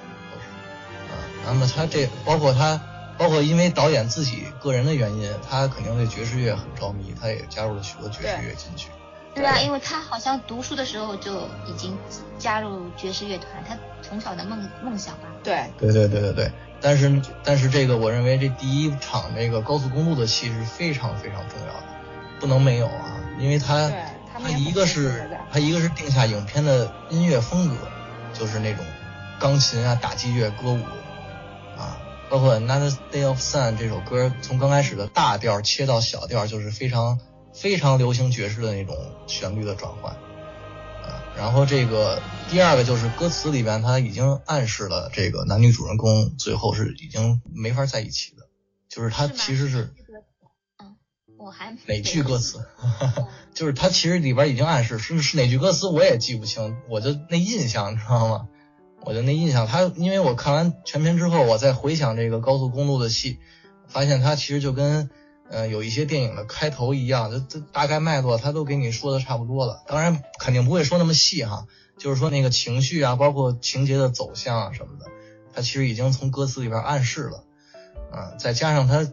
Speaker 4: 那么他这包括他，包括因为导演自己个人的原因，他肯定对爵士乐很着迷，他也加入了许多爵士乐进去。
Speaker 2: 对啊，因为他好像读书的时候就已经加入爵士乐团，他从小的梦梦想吧。
Speaker 3: 对
Speaker 4: 对对对对对，但是但是这个我认为这第一场这个高速公路的戏是非常非常重要的，不能没有啊，因为
Speaker 3: 他们
Speaker 4: 它一个是
Speaker 3: 的
Speaker 4: 它一个是定下影片的音乐风格，就是那种钢琴啊、打击乐、歌舞啊，包括《Another Day of Sun》这首歌，从刚开始的大调切到小调，就是非常非常流行爵士的那种旋律的转换。啊，然后这个第二个就是歌词里边，它已经暗示了这个男女主人公最后是已经没法在一起的，就是他其实是
Speaker 2: 嗯，我还
Speaker 4: 哪句歌词？就是他其实里边已经暗示是是哪句歌词我也记不清，我就那印象你知道吗？我就那印象，他因为我看完全片之后，我再回想这个高速公路的戏，发现他其实就跟呃有一些电影的开头一样，就就大概脉络他都给你说的差不多了。当然肯定不会说那么细哈，就是说那个情绪啊，包括情节的走向啊什么的，他其实已经从歌词里边暗示了，啊，再加上他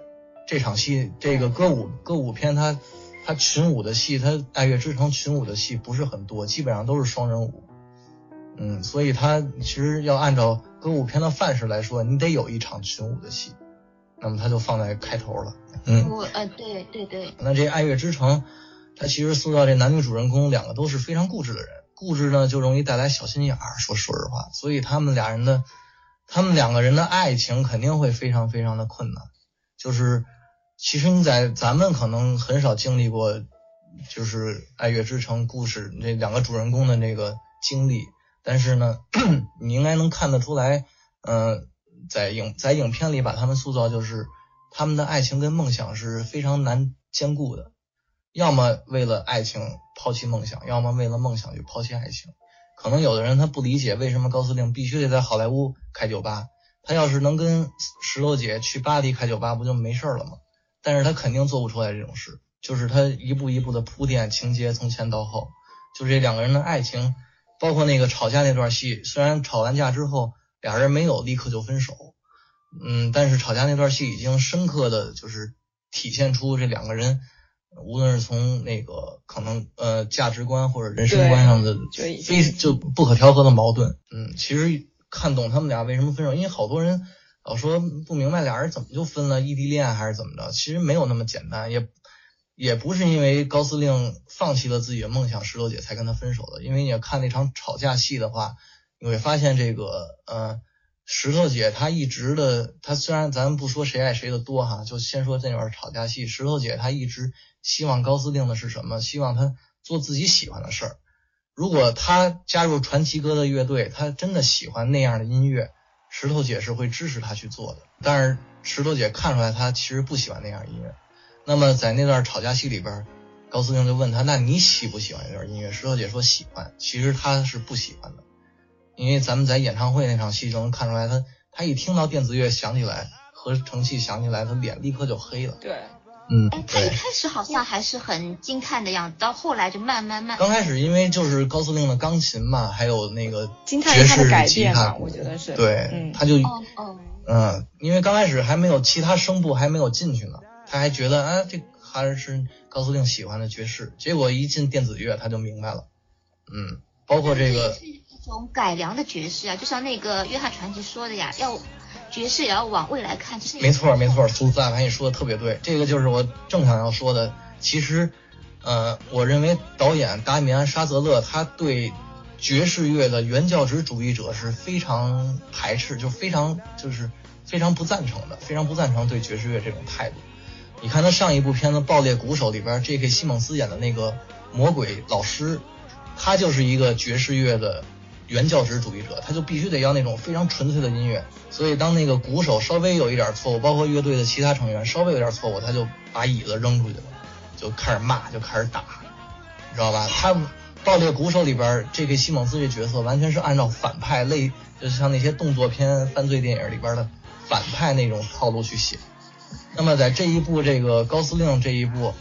Speaker 4: 这场戏这个歌舞歌舞片他他群舞的戏，他《爱乐之城》群舞的戏不是很多，基本上都是双人舞，嗯，所以他其实要按照歌舞片的范式来说，你得有一场群舞的戏，那么他就放在开头了，嗯。
Speaker 2: 我呃，对对对，
Speaker 4: 那这《爱乐之城》，它其实塑造这男女主人公两个都是非常固执的人，固执呢就容易带来小心眼儿。说说实话，所以他们俩人的，他们两个人的爱情肯定会非常非常的困难。就是其实你在咱们可能很少经历过，就是《爱乐之城》故事那两个主人公的那个经历，但是呢，你应该能看得出来，呃，在影在影片里把他们塑造就是。他们的爱情跟梦想是非常难兼顾的，要么为了爱情抛弃梦想，要么为了梦想去抛弃爱情。可能有的人他不理解为什么高司令必须得在好莱坞开酒吧，他要是能跟石头姐去巴黎开酒吧，不就没事了吗？但是他肯定做不出来这种事，就是他一步一步的铺垫情节，从前到后，就这两个人的爱情，包括那个吵架那段戏，虽然吵完架之后俩人没有立刻就分手。嗯，但是吵架那段戏已经深刻的就是体现出这两个人，无论是从那个可能呃价值观或者人生观上的非就不可调和的矛盾。嗯，其实看懂他们俩为什么分手，因为好多人老说不明白俩人怎么就分了，异地恋还是怎么着？其实没有那么简单，也也不是因为高司令放弃了自己的梦想，石头姐才跟他分手的。因为你要看那场吵架戏的话，你会发现这个呃。石头姐她一直的，她虽然咱不说谁爱谁的多哈，就先说这段吵架戏。石头姐她一直希望高司令的是什么？希望他做自己喜欢的事儿。如果他加入传奇哥的乐队，他真的喜欢那样的音乐，石头姐是会支持他去做的。但是石头姐看出来他其实不喜欢那样音乐。那么在那段吵架戏里边，高司令就问他：“那你喜不喜欢这段音乐？”石头姐说：“喜欢。”其实他是不喜欢的。因为咱们在演唱会那场戏就能看出来，他他一听到电子乐响起来，合成器响起来，他脸立刻就黑了。
Speaker 3: 对，
Speaker 4: 嗯，
Speaker 2: 哎，他一开始好像还是很惊叹的样子，到后来就慢慢慢。
Speaker 4: 刚开始因为就是高司令的钢琴嘛，还有那个
Speaker 3: 爵士吉他我觉得是。
Speaker 4: 对，
Speaker 3: 嗯，
Speaker 4: 他就
Speaker 2: 哦哦，
Speaker 4: 嗯，因为刚开始还没有其他声部还没有进去呢，他还觉得啊这还是高司令喜欢的爵士，结果一进电子乐他就明白了，嗯，包括这个。
Speaker 2: 一种改良的爵士啊，就像那个约翰传奇说的呀，要爵士也要往未来看。就是
Speaker 4: 没错没错，苏子阿你说的特别对，这个就是我正想要说的。其实，呃，我认为导演达米安·沙泽勒他对爵士乐的原教旨主义者是非常排斥，就非常就是非常不赞成的，非常不赞成对爵士乐这种态度。你看他上一部片子《爆裂鼓手》里边，J.K. 西蒙斯演的那个魔鬼老师，他就是一个爵士乐的。原教旨主义者，他就必须得要那种非常纯粹的音乐。所以当那个鼓手稍微有一点错误，包括乐队的其他成员稍微有点错误，他就把椅子扔出去了，就开始骂，就开始打，你知道吧？他爆裂鼓手里边，J.K. 西蒙斯这角色完全是按照反派类，就是像那些动作片、犯罪电影里边的反派那种套路去写。那么在这一部这个高司令这一部，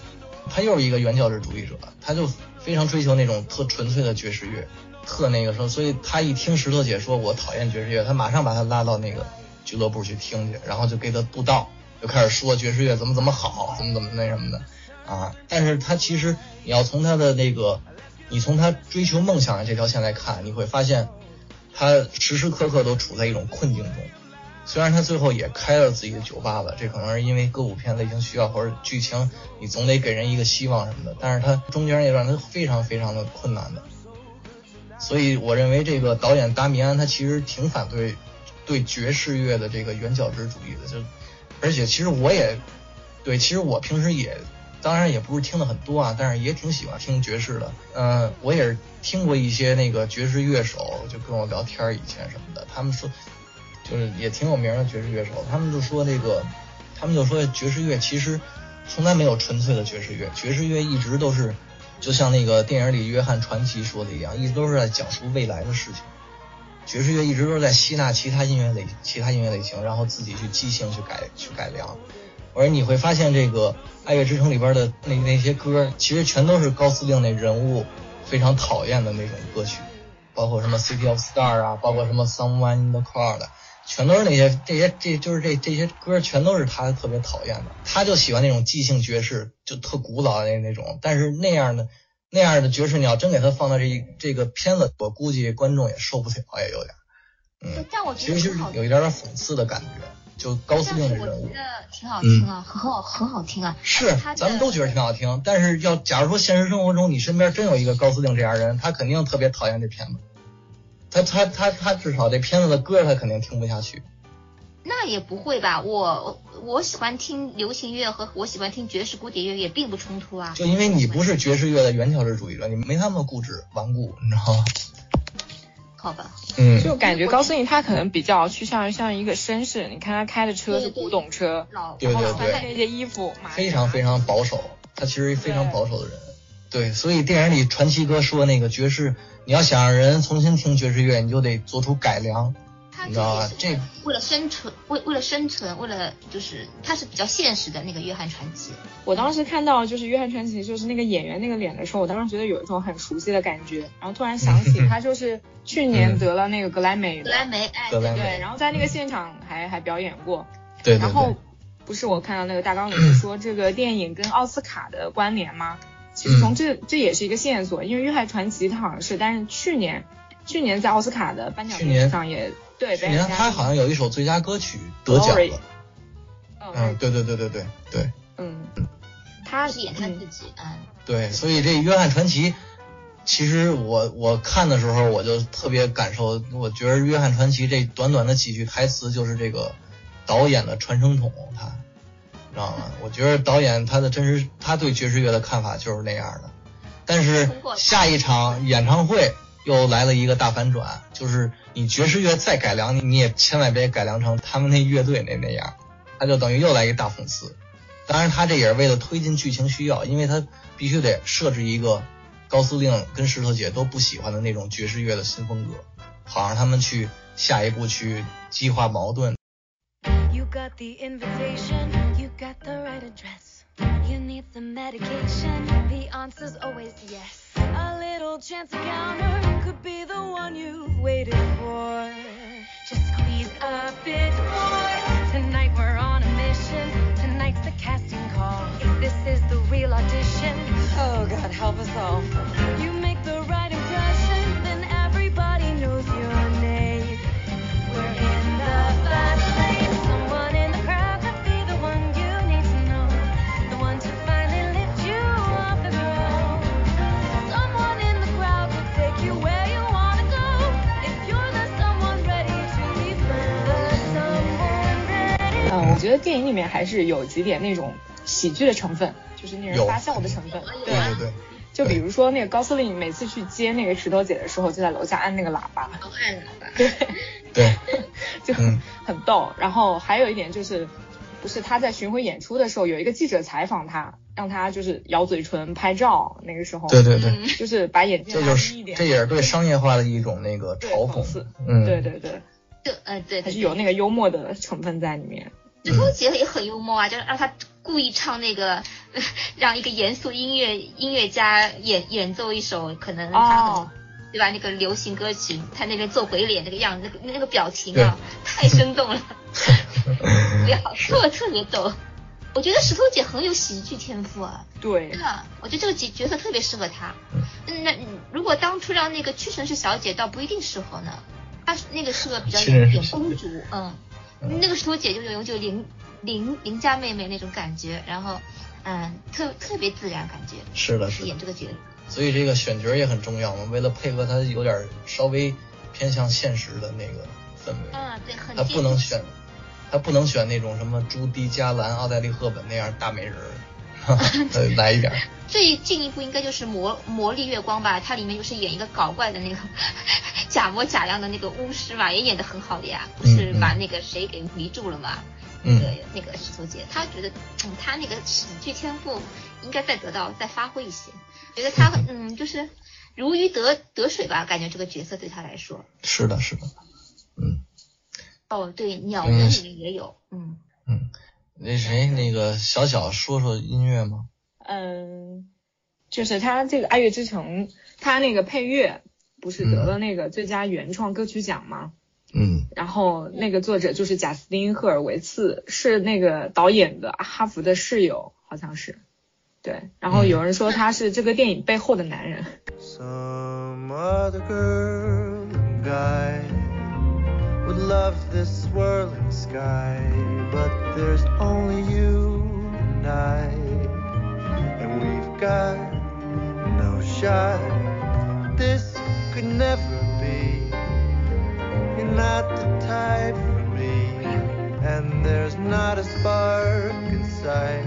Speaker 4: 他又是一个原教旨主义者，他就非常追求那种特纯粹的爵士乐。特那个时候，所以他一听石头姐说我讨厌爵士乐，他马上把他拉到那个俱乐部去听去，然后就给他布道，就开始说爵士乐怎么怎么好，怎么怎么那什么的啊。但是他其实你要从他的那个，你从他追求梦想的这条线来看，你会发现他时时刻刻都处在一种困境中。虽然他最后也开了自己的酒吧了，这可能是因为歌舞片类型需要或者剧情，你总得给人一个希望什么的。但是他中间那段他非常非常的困难的。所以我认为这个导演达米安他其实挺反对对爵士乐的这个原教旨主义的，就而且其实我也对，其实我平时也当然也不是听的很多啊，但是也挺喜欢听爵士的。嗯，我也是听过一些那个爵士乐手就跟我聊天以前什么的，他们说就是也挺有名的爵士乐手，他们就说那个他们就说爵士乐其实从来没有纯粹的爵士乐，爵士乐一直都是。就像那个电影里约翰传奇说的一样，一直都是在讲述未来的事情。爵士乐一直都是在吸纳其他音乐类、其他音乐类型，然后自己去即兴去改、去改良。而你会发现，这个《爱乐之城》里边的那那些歌，其实全都是高司令那人物非常讨厌的那种歌曲。包括什么 City of Star 啊，包括什么 Someone in the Crowd，全都是那些这些这就是这这些歌全都是他特别讨厌的。他就喜欢那种即兴爵士，就特古老的那那种。但是那样的那样的爵士，你要真给他放到这一这个片子，我估计观众也受不了，也有点。嗯，
Speaker 2: 这样我觉得其实
Speaker 4: 有一点点讽刺的感觉，就高司令的人物
Speaker 2: 这样子我觉。得挺好听啊，很好很好听啊。
Speaker 4: 是咱们都觉得挺好听，但是要假如说现实生活中你身边真有一个高司令这样的人，他肯定特别讨厌这片子。他他他他至少这片子的歌他肯定听不下去。
Speaker 2: 那也不会吧？我我喜欢听流行乐和我喜欢听爵士古典乐也并不冲突啊。
Speaker 4: 就因为你不是爵士乐的原教旨主义者，你没那么固执顽固，你知道吗？
Speaker 2: 好吧，
Speaker 4: 嗯，
Speaker 3: 就感觉高司令他可能比较趋向于像一个绅士，你看他开的车是古董车，
Speaker 2: 老
Speaker 4: 对对
Speaker 3: 然后穿的那些衣服，
Speaker 4: 非常非常保守，他其实非常保守的人。对，所以电影里传奇哥说那个爵士，你要想让人重新听爵士乐，你就得做出改良。
Speaker 2: 他
Speaker 4: 你知道吧
Speaker 2: 这为了生存，为为了生存，为了就是他是比较现实的那个约翰传奇。
Speaker 3: 我当时看到就是约翰传奇就是那个演员那个脸的时候，我当时觉得有一种很熟悉的感觉，然后突然想起 他就是去年得了那个格莱美，
Speaker 2: 格莱美，哎，
Speaker 4: 对
Speaker 3: 对，然后在那个现场还还表演过，
Speaker 4: 对对
Speaker 3: 然后，不是我看到那个大纲里面说这个电影跟奥斯卡的关联吗？其实从这这也是一个线索，因为约翰传奇他好像是，但是去年去年在奥斯卡的颁奖典礼上也对，
Speaker 4: 去年他好像有一首最佳歌曲得奖了。嗯，
Speaker 3: 嗯
Speaker 4: 对对对对对对。
Speaker 3: 嗯，他
Speaker 2: 是演他
Speaker 3: 嗯
Speaker 2: 自己，嗯，
Speaker 4: 对，所以这约翰传奇，其实我我看的时候我就特别感受，我觉得约翰传奇这短短的几句台词就是这个导演的传声筒，他知道吗？我觉得导演他的真实，他对爵士乐的看法就是那样的。但是下一场演唱会又来了一个大反转，就是你爵士乐再改良，你你也千万别改良成他们那乐队那那样，他就等于又来一个大讽刺。当然，他这也是为了推进剧情需要，因为他必须得设置一个高司令跟石头姐都不喜欢的那种爵士乐的新风格，好让他们去下一步去激化矛盾。
Speaker 5: You got the invitation, address. You need some medication, the answer's always yes. A little chance encounter could be the one you've waited for. Just squeeze a bit more. Tonight we're on a mission. Tonight's the casting call. If this is the real audition, oh God, help us all. You
Speaker 3: 觉得电影里面还是有几点那种喜剧的成分，就是令人发笑的成分。
Speaker 4: 对对对，
Speaker 3: 就比如说那个高司令每次去接那个石头姐的时候，就在楼下按那个喇叭，
Speaker 2: 好爱了吧？
Speaker 3: 对，
Speaker 4: 对，
Speaker 3: 就
Speaker 4: 嗯。
Speaker 3: 很逗。然后还有一点就是，不是他在巡回演出的时候，有一个记者采访他，让他就是咬嘴唇拍照，那个时候，
Speaker 4: 对对对，
Speaker 2: 嗯。
Speaker 3: 就是把眼睛拉
Speaker 4: 这就是
Speaker 3: 低一点，
Speaker 4: 这也是对商业化的一种那个嘲讽。嗯，
Speaker 3: 对对对，
Speaker 2: 就呃对，对。
Speaker 3: 还是有那个幽默的成分在里面。
Speaker 2: 石头姐也很幽默啊，就是让他故意唱那个，让一个严肃音乐音乐家演演奏一首可能他很、
Speaker 3: 哦，
Speaker 2: 对吧？那个流行歌曲，他那边做鬼脸那个样子，那个那个表情啊，太生动了，不要特特别逗。我觉得石头姐很有喜剧天赋啊，
Speaker 3: 对
Speaker 2: 真，的，我觉得这个角角色特别适合她。嗯，那嗯如果当初让那个屈臣氏小姐，倒不一定适合呢。她是那个适合比较演公主，嗯，那个时候姐就有就邻邻邻家妹妹那种感觉，然后嗯，特特别自然感觉，
Speaker 4: 是的，是的
Speaker 2: 演。这个角色。
Speaker 4: 所以这个选角也很重要嘛，为了配合他有点稍微偏向现实的那个氛围，
Speaker 2: 啊，对，很
Speaker 4: 他不能选，他不能选那种什么朱迪加兰、奥黛丽赫本那样大美人儿，呃，来一点儿。
Speaker 2: 最进一步应该就是魔魔力月光吧，它里面就是演一个搞怪的那个 假模假样的那个巫师嘛，也演得很好的呀，不是把那个谁给迷住了嘛？
Speaker 4: 嗯
Speaker 2: 那个那个石头姐，她觉得嗯，她那个喜剧天赋应该再得到再发挥一些，觉得她嗯就是如鱼得得水吧，感觉这个角色对她来说。
Speaker 4: 是的，是的，嗯
Speaker 2: 哦，对，鸟人里面也有，嗯，
Speaker 4: 嗯。那谁，那个小小说说音乐吗？
Speaker 3: 嗯，就是他这个《爱乐之城》，他那个配乐不是得了那个最佳原创歌曲奖吗？
Speaker 4: 嗯
Speaker 3: 然后那个作者就是贾斯汀·赫尔维茨，是那个导演的哈佛的室友，好像是。对，然后有人说他是这个电影背后的男人。
Speaker 6: Some other girl and guy would love this swirling sky, but there's only you and I, and we've got no shot. This could never be. You're not the type for me, and there's not a spark inside.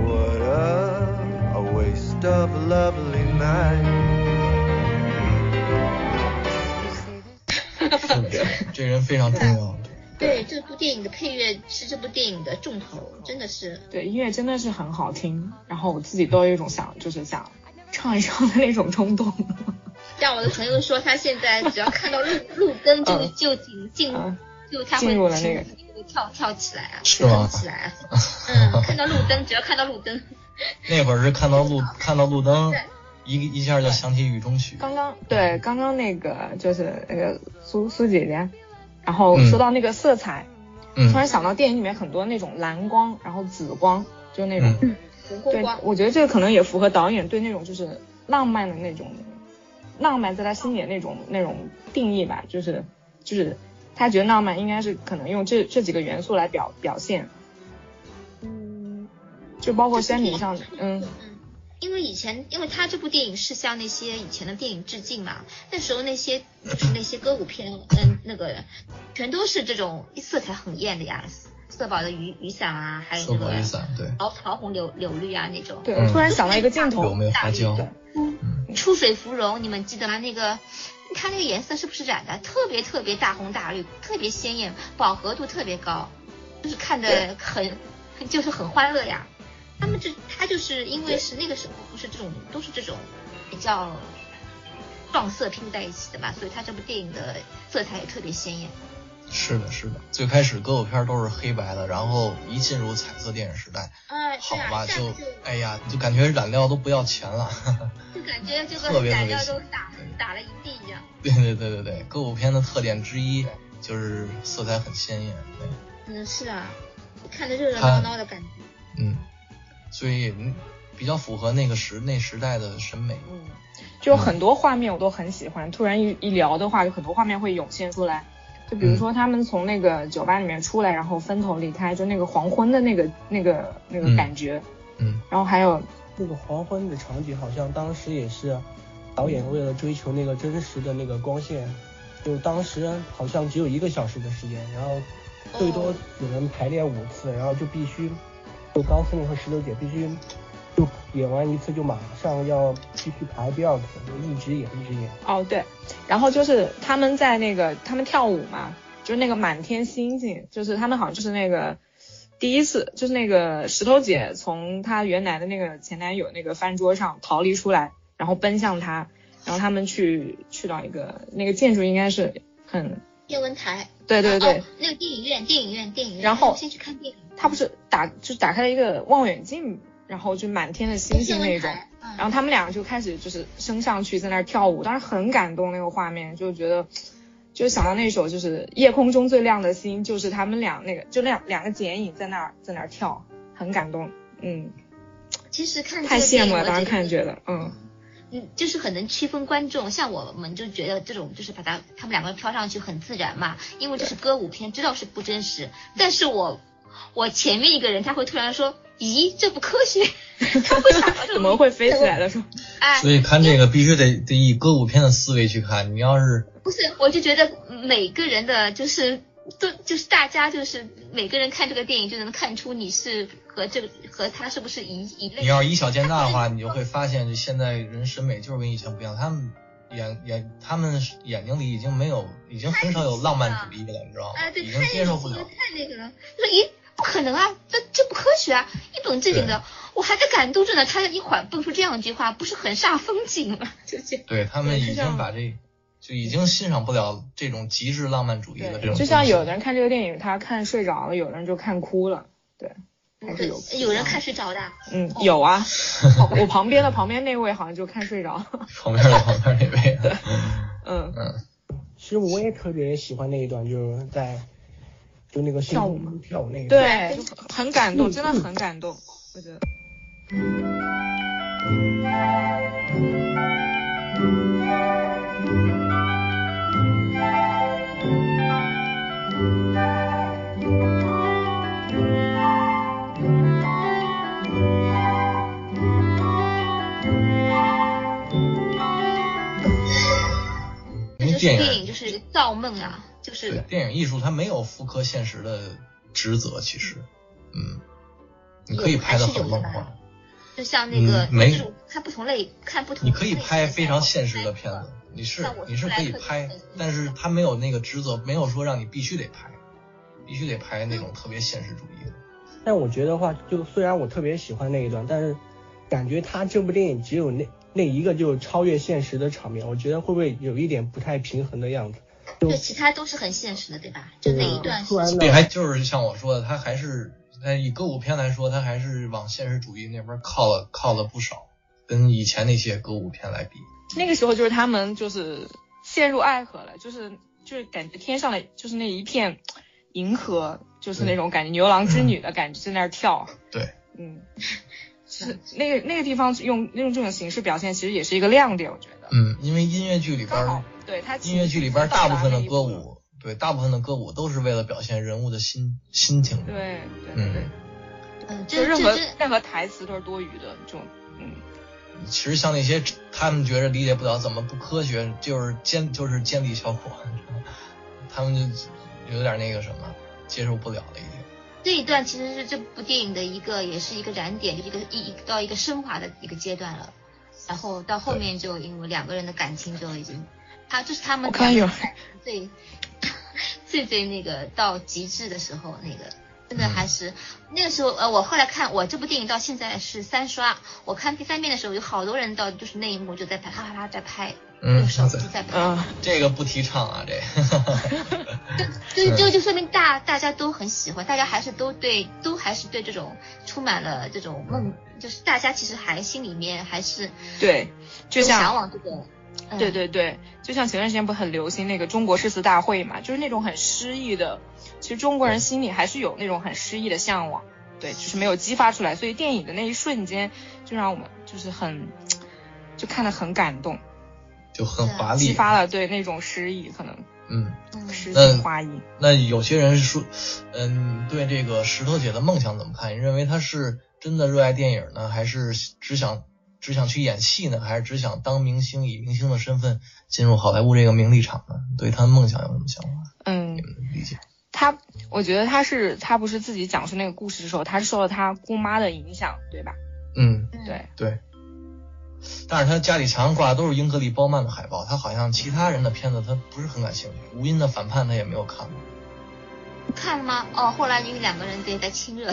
Speaker 6: What a, a waste of a lovely night.
Speaker 4: 是的，这人非常重要。
Speaker 2: 对，这部电影的配乐是这部电影的重头，真的是。
Speaker 3: 对，音乐真的是很好听，然后我自己都有一种想就是想唱一唱的那种冲动。
Speaker 2: 像我的朋友说，他现在只要看到路 路灯就
Speaker 3: 嗯
Speaker 2: 就进进
Speaker 3: 嗯
Speaker 2: 就他会
Speaker 3: 进入了那个
Speaker 2: 情绪会跳跳起来啊，
Speaker 4: 是吗
Speaker 2: 跳起来啊。嗯，看到路灯，只要看到路灯，
Speaker 4: 那会儿是看到路看到路灯，一一下就想起雨中曲。
Speaker 3: 刚刚对，刚刚那个就是那个苏苏姐姐，然后
Speaker 4: 嗯
Speaker 3: 说到那个色彩，
Speaker 4: 嗯。
Speaker 3: 突然想到电影里面很多那种蓝光，然后紫光，就那种，
Speaker 4: 嗯。
Speaker 3: 对。我觉得这个可能也符合导演对那种就是浪漫的那种浪漫在他心里的那种那种定义吧，就是就是他觉得浪漫应该是可能用这这几个元素来表表现，
Speaker 2: 嗯。
Speaker 3: 就包括身体上，嗯。
Speaker 2: 嗯，因为以前，因为他这部电影是向那些以前的电影致敬嘛，那时候那些就是那些歌舞片，嗯，那个全都是这种色彩很艳的呀，色宝的雨雨伞啊，还有个
Speaker 4: 宝雨伞，对，
Speaker 2: 桃桃红柳柳绿啊那种。
Speaker 3: 对，突然想到一个镜
Speaker 4: 有
Speaker 3: 头，
Speaker 4: 没有花椒？
Speaker 3: 嗯
Speaker 2: 出水芙蓉，你们记得吗？那个，它那个颜色是不是染的特别特别大红大绿，特别鲜艳，饱和度特别高，就是看着很，就是很欢乐呀。他们这他就是因为是那个时候不是这种都是这种比较撞色拼在一起的嘛，所以他这部电影的色彩也特别鲜艳。
Speaker 4: 是的，是的。最开始歌舞片都是黑白的，然后一进入彩色电影时代，
Speaker 2: 啊，
Speaker 4: 好吧，就哎呀，就感觉染料都不要钱了。
Speaker 2: 就感觉这
Speaker 4: 特
Speaker 2: 个染料都打打了一地一样。
Speaker 4: 对对对对对，歌舞片的特点之一就是色彩很鲜艳。对，
Speaker 2: 嗯，是啊，看着热热闹闹的感觉。
Speaker 4: 嗯，所以嗯比较符合那个时那时代的审美。
Speaker 3: 嗯，就很多画面我都很喜欢，突然一一聊的话，有很多画面会涌现出来。就比如说他们从那个酒吧里面出来，然后分头离开，就那个黄昏的那个那个那个
Speaker 4: 嗯
Speaker 3: 感觉，
Speaker 4: 嗯
Speaker 3: 然后还有
Speaker 1: 那个黄昏的场景，好像当时也是导演为了追求那个真实的那个光线，就当时好像只有一个小时的时间，然后最多只能排练五次，然后就必须就高司令和石榴姐必须就演完一次就马上要继续排第二次，就一直演一直演。
Speaker 3: 哦对，然后就是他们在那个他们跳舞嘛，就是那个满天星星，就是他们好像就是那个第一次，就是那个石头姐从她原来的那个前男友那个饭桌上逃离出来，然后奔向他，然后他们去去到一个那个建筑应该是很
Speaker 2: 天文台。
Speaker 3: 对对对
Speaker 2: 哦，那个电影院，电影院，电影院。
Speaker 3: 然后
Speaker 2: 先去看电影。
Speaker 3: 他不是打就是打开了一个望远镜，然后就满天的星星那种，
Speaker 2: 嗯
Speaker 3: 然后他们两个就开始就是升上去在那儿跳舞，当时很感动那个画面，就觉得就想到那首就是夜空中最亮的星，就是他们俩那个就两两个剪影在那儿在那儿跳，很感动，嗯，
Speaker 2: 其实看
Speaker 3: 太羡慕了，当时看觉得，嗯，
Speaker 2: 嗯，就是很能区分观众。像我们就觉得这种就是把他他们两个人飘上去很自然嘛，因为这是歌舞片，知道是不真实。但是我我前面一个人他会突然说，咦，这不科学，他会想到
Speaker 3: 怎么会飞起来的时候，
Speaker 2: 哎，
Speaker 4: 所以看这个必须得得以歌舞片的思维去看。你要是
Speaker 2: 不是，我就觉得每个人的就是都就是大家就是每个人看这个电影就能看出你是和这个和他是不是一一类
Speaker 4: 你。要以小见大的话，你就会发现现在人审美就是跟以前不一样，他们眼眼他们眼睛里已经没有，已经很少有浪漫主义了，你知道吗
Speaker 2: 哎，？对，
Speaker 4: 已
Speaker 2: 太
Speaker 4: 经接受不了。
Speaker 2: 太那个了。就说咦，不可能啊，这这不科学啊！一本正经的，我还在感动着呢，他一会儿蹦出这样一句话，不是很煞风景吗？就这。
Speaker 4: 对他们已经把这就已经欣赏不了这种极致浪漫主义的这种。
Speaker 3: 就像有的人看这个电影他看睡着了，有的人就看哭了，对，还是有
Speaker 2: 有人看睡着的。啊，
Speaker 3: 嗯有啊，我旁边的旁边那位好像就看睡着，
Speaker 4: 旁边的旁边那位，
Speaker 3: 嗯。
Speaker 4: 嗯，
Speaker 1: 其实我也特别喜欢那一段，就是在就那个
Speaker 3: 跳舞
Speaker 1: 嘛跳舞那一段。
Speaker 3: 对，就很感动，真的很感动，我觉得。
Speaker 2: 就是
Speaker 4: 电影
Speaker 2: 就是造梦啊，就是
Speaker 4: 电影艺术它没有复刻现实的职责，其实，嗯，你可以拍的很梦幻，
Speaker 2: 就像那个
Speaker 4: 嗯没
Speaker 2: 看不同类看不同，
Speaker 4: 你可以拍非常现实的片子，你是你是可以拍，但是它没有那个职责，没有说让你必须得拍，必须得拍那种特别现实主义的。
Speaker 1: 但我觉得话，就虽然我特别喜欢那一段，但是感觉他这部电影只有那那一个就超越现实的场面，我觉得会不会有一点不太平衡的样子？就
Speaker 2: 对，其他都是很现实的，对吧？就那一段是
Speaker 1: 突然
Speaker 4: 这还就是像我说的，他还是他以歌舞片来说，他还是往现实主义那边靠了靠了不少，跟以前那些歌舞片来比。
Speaker 3: 那个时候就是他们就是陷入爱河了，就是就是感觉天上的就是那一片银河，就是那种感觉牛郎织女的感觉在那儿跳，
Speaker 4: 对，
Speaker 3: 嗯，是那个那个地方用用这种形式表现，其实也是一个亮点，我觉得。
Speaker 4: 嗯，因为音乐剧里边儿，
Speaker 3: 对它
Speaker 4: 音乐剧里边儿大部分的歌舞，对，大部分的歌舞都是为了表现人物的心心情。
Speaker 3: 对对对对，
Speaker 2: 嗯，
Speaker 3: 就任何任何台词都是多余的，这种嗯。
Speaker 4: 其实像那些他们觉得理解不了怎么不科学，就是监就是监理效果，你知道吗他们就有点那个什么接受不了了已经。
Speaker 2: 这一段其实是这部电影的一个，也是一个燃点，就一个一一到一个升华的一个阶段了。然后到后面就因为两个人的感情就已经，他就是他们
Speaker 3: 我看有
Speaker 2: 最最最那个到极致的时候，那个真的还是、那个时候呃，我后来看我这部电影到现在是三刷，我看第三遍的时候有好多人到就是那一幕就在拍，啪啪啪在拍，
Speaker 4: 嗯
Speaker 2: 用手机在拍。
Speaker 3: 嗯，
Speaker 4: 这个不提倡啊，这。
Speaker 2: 就就就说明大大家都很喜欢，大家还是都对都还是对这种充满了这种梦，就是大家其实还心里面还是
Speaker 3: 对，就
Speaker 2: 有向
Speaker 3: 像
Speaker 2: 往这种，嗯。
Speaker 3: 对对对，就像前段时间不很流行那个中国诗词大会嘛，就是那种很诗意的，其实中国人心里还是有那种很诗意的向往，对，就是没有激发出来，所以电影的那一瞬间就让我们就是很，就看得很感动，
Speaker 4: 就很华丽激。
Speaker 3: 发了对那种诗意，可能
Speaker 4: 嗯，
Speaker 2: 嗯
Speaker 3: 诗情画意。
Speaker 4: 那有些人是说，嗯，对这个石头姐的梦想怎么看？你认为她是真的热爱电影呢，还是只想只想去演戏呢，还是只想当明星，以明星的身份进入好莱坞这个名利场呢？对她的梦想有什么想法？
Speaker 3: 嗯
Speaker 4: 你，们理解？
Speaker 3: 她，我觉得她是她不是自己讲述那个故事的时候，她是受了她姑妈的影响，对吧？
Speaker 4: 嗯，
Speaker 2: 嗯
Speaker 3: 对，
Speaker 4: 对。但是他家里墙上挂的都是英格丽褒曼的海报，他好像其他人的片子他不是很感兴趣。吴音的反叛他也没有看过。
Speaker 2: 看了吗？哦，后来因为两个人对在亲热，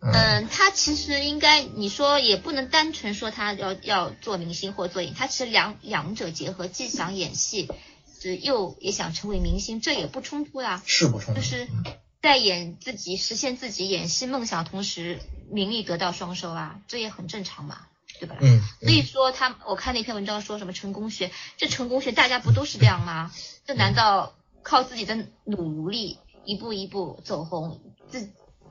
Speaker 4: 嗯
Speaker 2: 嗯，他其实应该你说也不能单纯说他要要做明星或做影，他其实两两者结合，既想演戏，是又也想成为明星，这也不冲突呀。
Speaker 4: 是不冲突？
Speaker 2: 就是在演自己实现自己演戏梦想，同时名利得到双收啊，这也很正常嘛，对吧？
Speaker 4: 嗯，
Speaker 2: 所以说他，我看那篇文章说什么成功学，这成功学大家不都是这样吗？这难道靠自己的努力一步一步走红，这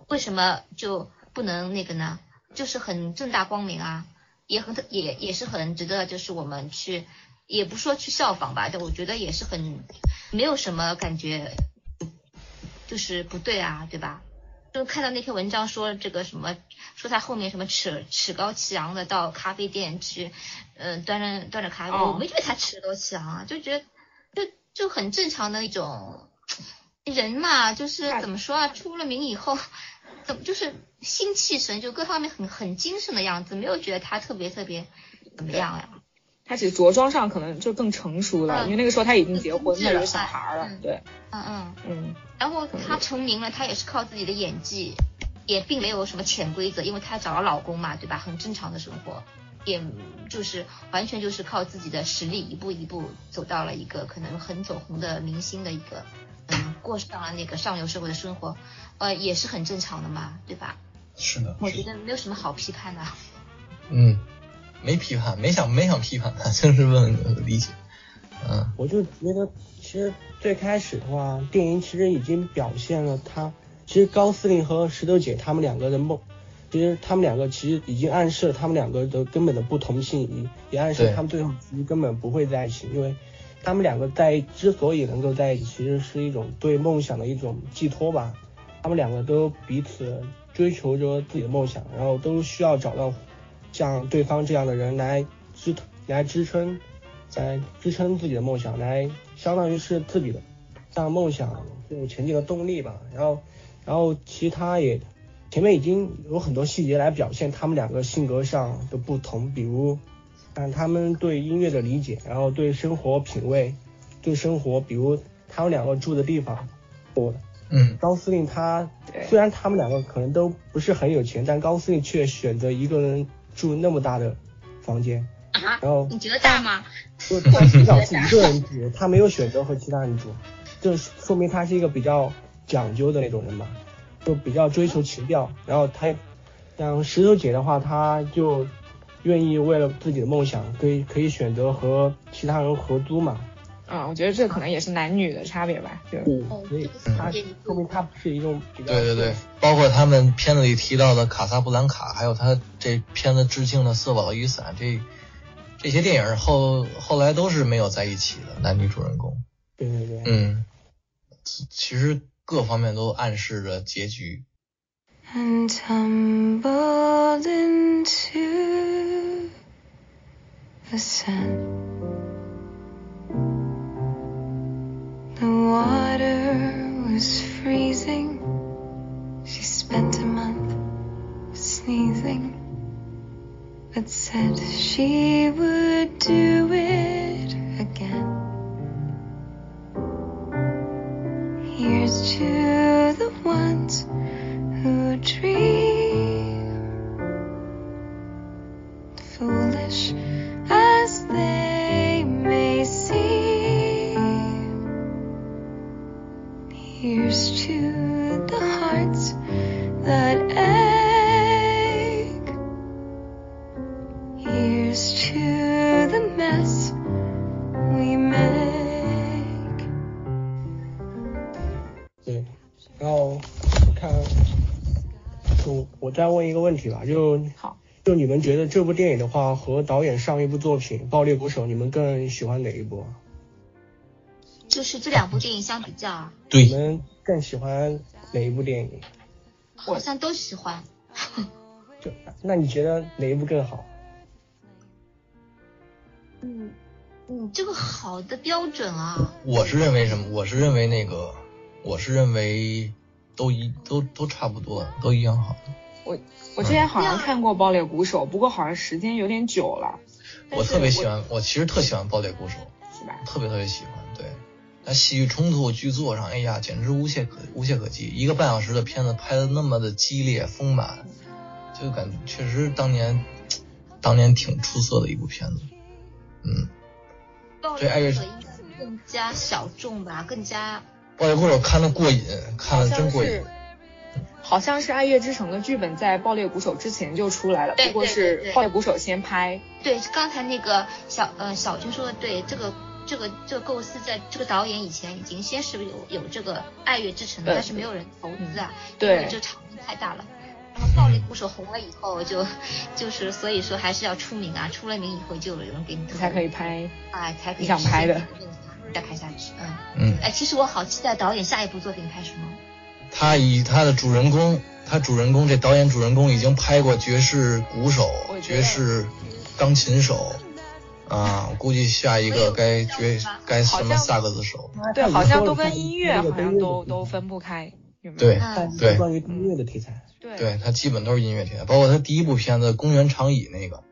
Speaker 2: 为什么就不能那个呢？就是很正大光明啊，也很也也是很值得，就是我们去，也不说去效仿吧，但我觉得也是很没有什么感觉，就是不对啊，对吧？就看到那篇文章说这个什么，说他后面什么趾趾高气扬的到咖啡店去，嗯、端着端着咖啡，
Speaker 3: 哦
Speaker 2: 我没觉得他趾高气扬啊，就觉得就就很正常的一种人嘛，就是怎么说啊，出了名以后，怎么就是心气神，就各方面很很精神的样子，没有觉得他特别特别怎么样呀？
Speaker 3: 他只是着装上可能就更成熟了，
Speaker 2: 嗯
Speaker 3: 因为那个时候他已经结婚了，有小孩了
Speaker 2: 嗯，
Speaker 3: 对，
Speaker 2: 嗯嗯。
Speaker 3: 嗯，
Speaker 2: 然后她成名了，她也是靠自己的演技，也并没有什么潜规则，因为她找了老公嘛，对吧？很正常的生活，也就是完全就是靠自己的实力，一步一步走到了一个可能很走红的明星的一个，嗯，过上了那个上流社会的生活，呃，也是很正常的嘛，对吧？
Speaker 4: 是的，
Speaker 2: 我觉得没有什么好批判的。
Speaker 4: 嗯，没批判，没想没想批判他，就是问问你的理解。嗯，
Speaker 1: 我就觉得，其实最开始的话，电影其实已经表现了他，其实高司令和石头姐他们两个的梦，其实他们两个其实已经暗示了他们两个的根本的不同性，也也暗示了他们最后其实根本不会在一起，因为他们两个在之所以能够在一起，其实是一种对梦想的一种寄托吧。他们两个都彼此追求着自己的梦想，然后都需要找到像对方这样的人来支来支撑，来支撑自己的梦想，来相当于是自己的让梦想有前进的动力吧。然后，然后其他也前面已经有很多细节来表现他们两个性格上的不同，比如看他们对音乐的理解，然后对生活品味，对生活，比如他们两个住的地方，我
Speaker 4: 嗯，
Speaker 1: 高司令他虽然他们两个可能都不是很有钱，但高司令却选择一个人住那么大的房间，
Speaker 2: 啊
Speaker 1: 然后
Speaker 2: 你觉得大吗？
Speaker 1: 就他只想 自己一个人住，他没有选择和其他人住，这说明他是一个比较讲究的那种人吧，就比较追求情调。然后他像石头姐的话，她就愿意为了自己的梦想，可以可以选择和其他人合租嘛。
Speaker 3: 嗯，我觉得这可能也是男女的差别吧，就
Speaker 2: 哦
Speaker 1: 所以
Speaker 2: 这个
Speaker 1: 他
Speaker 2: 是
Speaker 1: 说明他是一种比较
Speaker 4: 对对对，包括他们片子里提到的卡萨布兰卡，还有他这片子致敬的《色宝雨伞》，这这些电影后后来都是没有在一起的男女主人公。
Speaker 1: 对对对。
Speaker 4: 嗯，其其实各方面都暗示着结局。
Speaker 5: and tumbled into the sun. Water was freezing. She spent a month sneezing, but said she would do it
Speaker 1: 这部电影的话，和导演上一部作品《爆裂鼓手》，你们更喜欢哪一部？
Speaker 2: 就是这两部电影相比较啊，
Speaker 1: 你，们更喜欢哪一部电影？
Speaker 2: 好像都喜欢。
Speaker 1: 就那你觉得哪一部更好？
Speaker 2: 嗯，你，这个好的标准啊，
Speaker 4: 我是认为什么？我是认为那个，我是认为都一都都差不多，都一样好。
Speaker 3: 我我之前好像看过《爆裂鼓手》，不过好像时间有点久了。
Speaker 4: 我特别喜欢，我其实特喜欢《爆裂鼓手
Speaker 3: 是吧》，？
Speaker 4: 特别特别喜欢。对，那戏剧冲突剧作上，哎呀，简直无懈可无懈可击。一个半小时的片子拍的那么的激烈丰满，就感觉确实当年当年挺出色的一部片子。嗯，
Speaker 2: 爆
Speaker 4: 对爱乐
Speaker 2: 裂者应该更加小众吧，更加《
Speaker 4: 爆裂鼓手》看的过瘾，看
Speaker 3: 好
Speaker 4: 的真过瘾。
Speaker 3: 好像是《爱乐之城》的剧本在《爆裂鼓手》之前就出来了，不过是《爆裂鼓手》先拍。
Speaker 2: 对。刚才那个小呃小军说的对，这个这个这个构思在这个导演以前已经先是有有这个爱乐之城的，但是没有人投资啊，
Speaker 3: 对
Speaker 2: 因为这场面太大了。然后爆裂鼓手红了以后就 就是所以说还是要出名啊，出了名以后就有人给你投
Speaker 3: 才可以拍。
Speaker 2: 啊才可以
Speaker 3: 你想拍的
Speaker 2: 再拍下去，嗯。
Speaker 4: 嗯，
Speaker 2: 哎，其实我好期待导演下一部作品拍什么。
Speaker 4: 他以他的主人公，他主人公这导演主人公已经拍过爵士鼓手爵士钢琴手，啊，我估计下一个该爵该什么萨克斯手。
Speaker 3: 对，好像都跟音乐好像都都分不开，有没有？
Speaker 4: 对
Speaker 2: 嗯
Speaker 4: 对
Speaker 1: 关于音乐的题材。
Speaker 3: 对
Speaker 4: 对他基本都是音乐题材，包括他第一部片子《公园长椅》那个，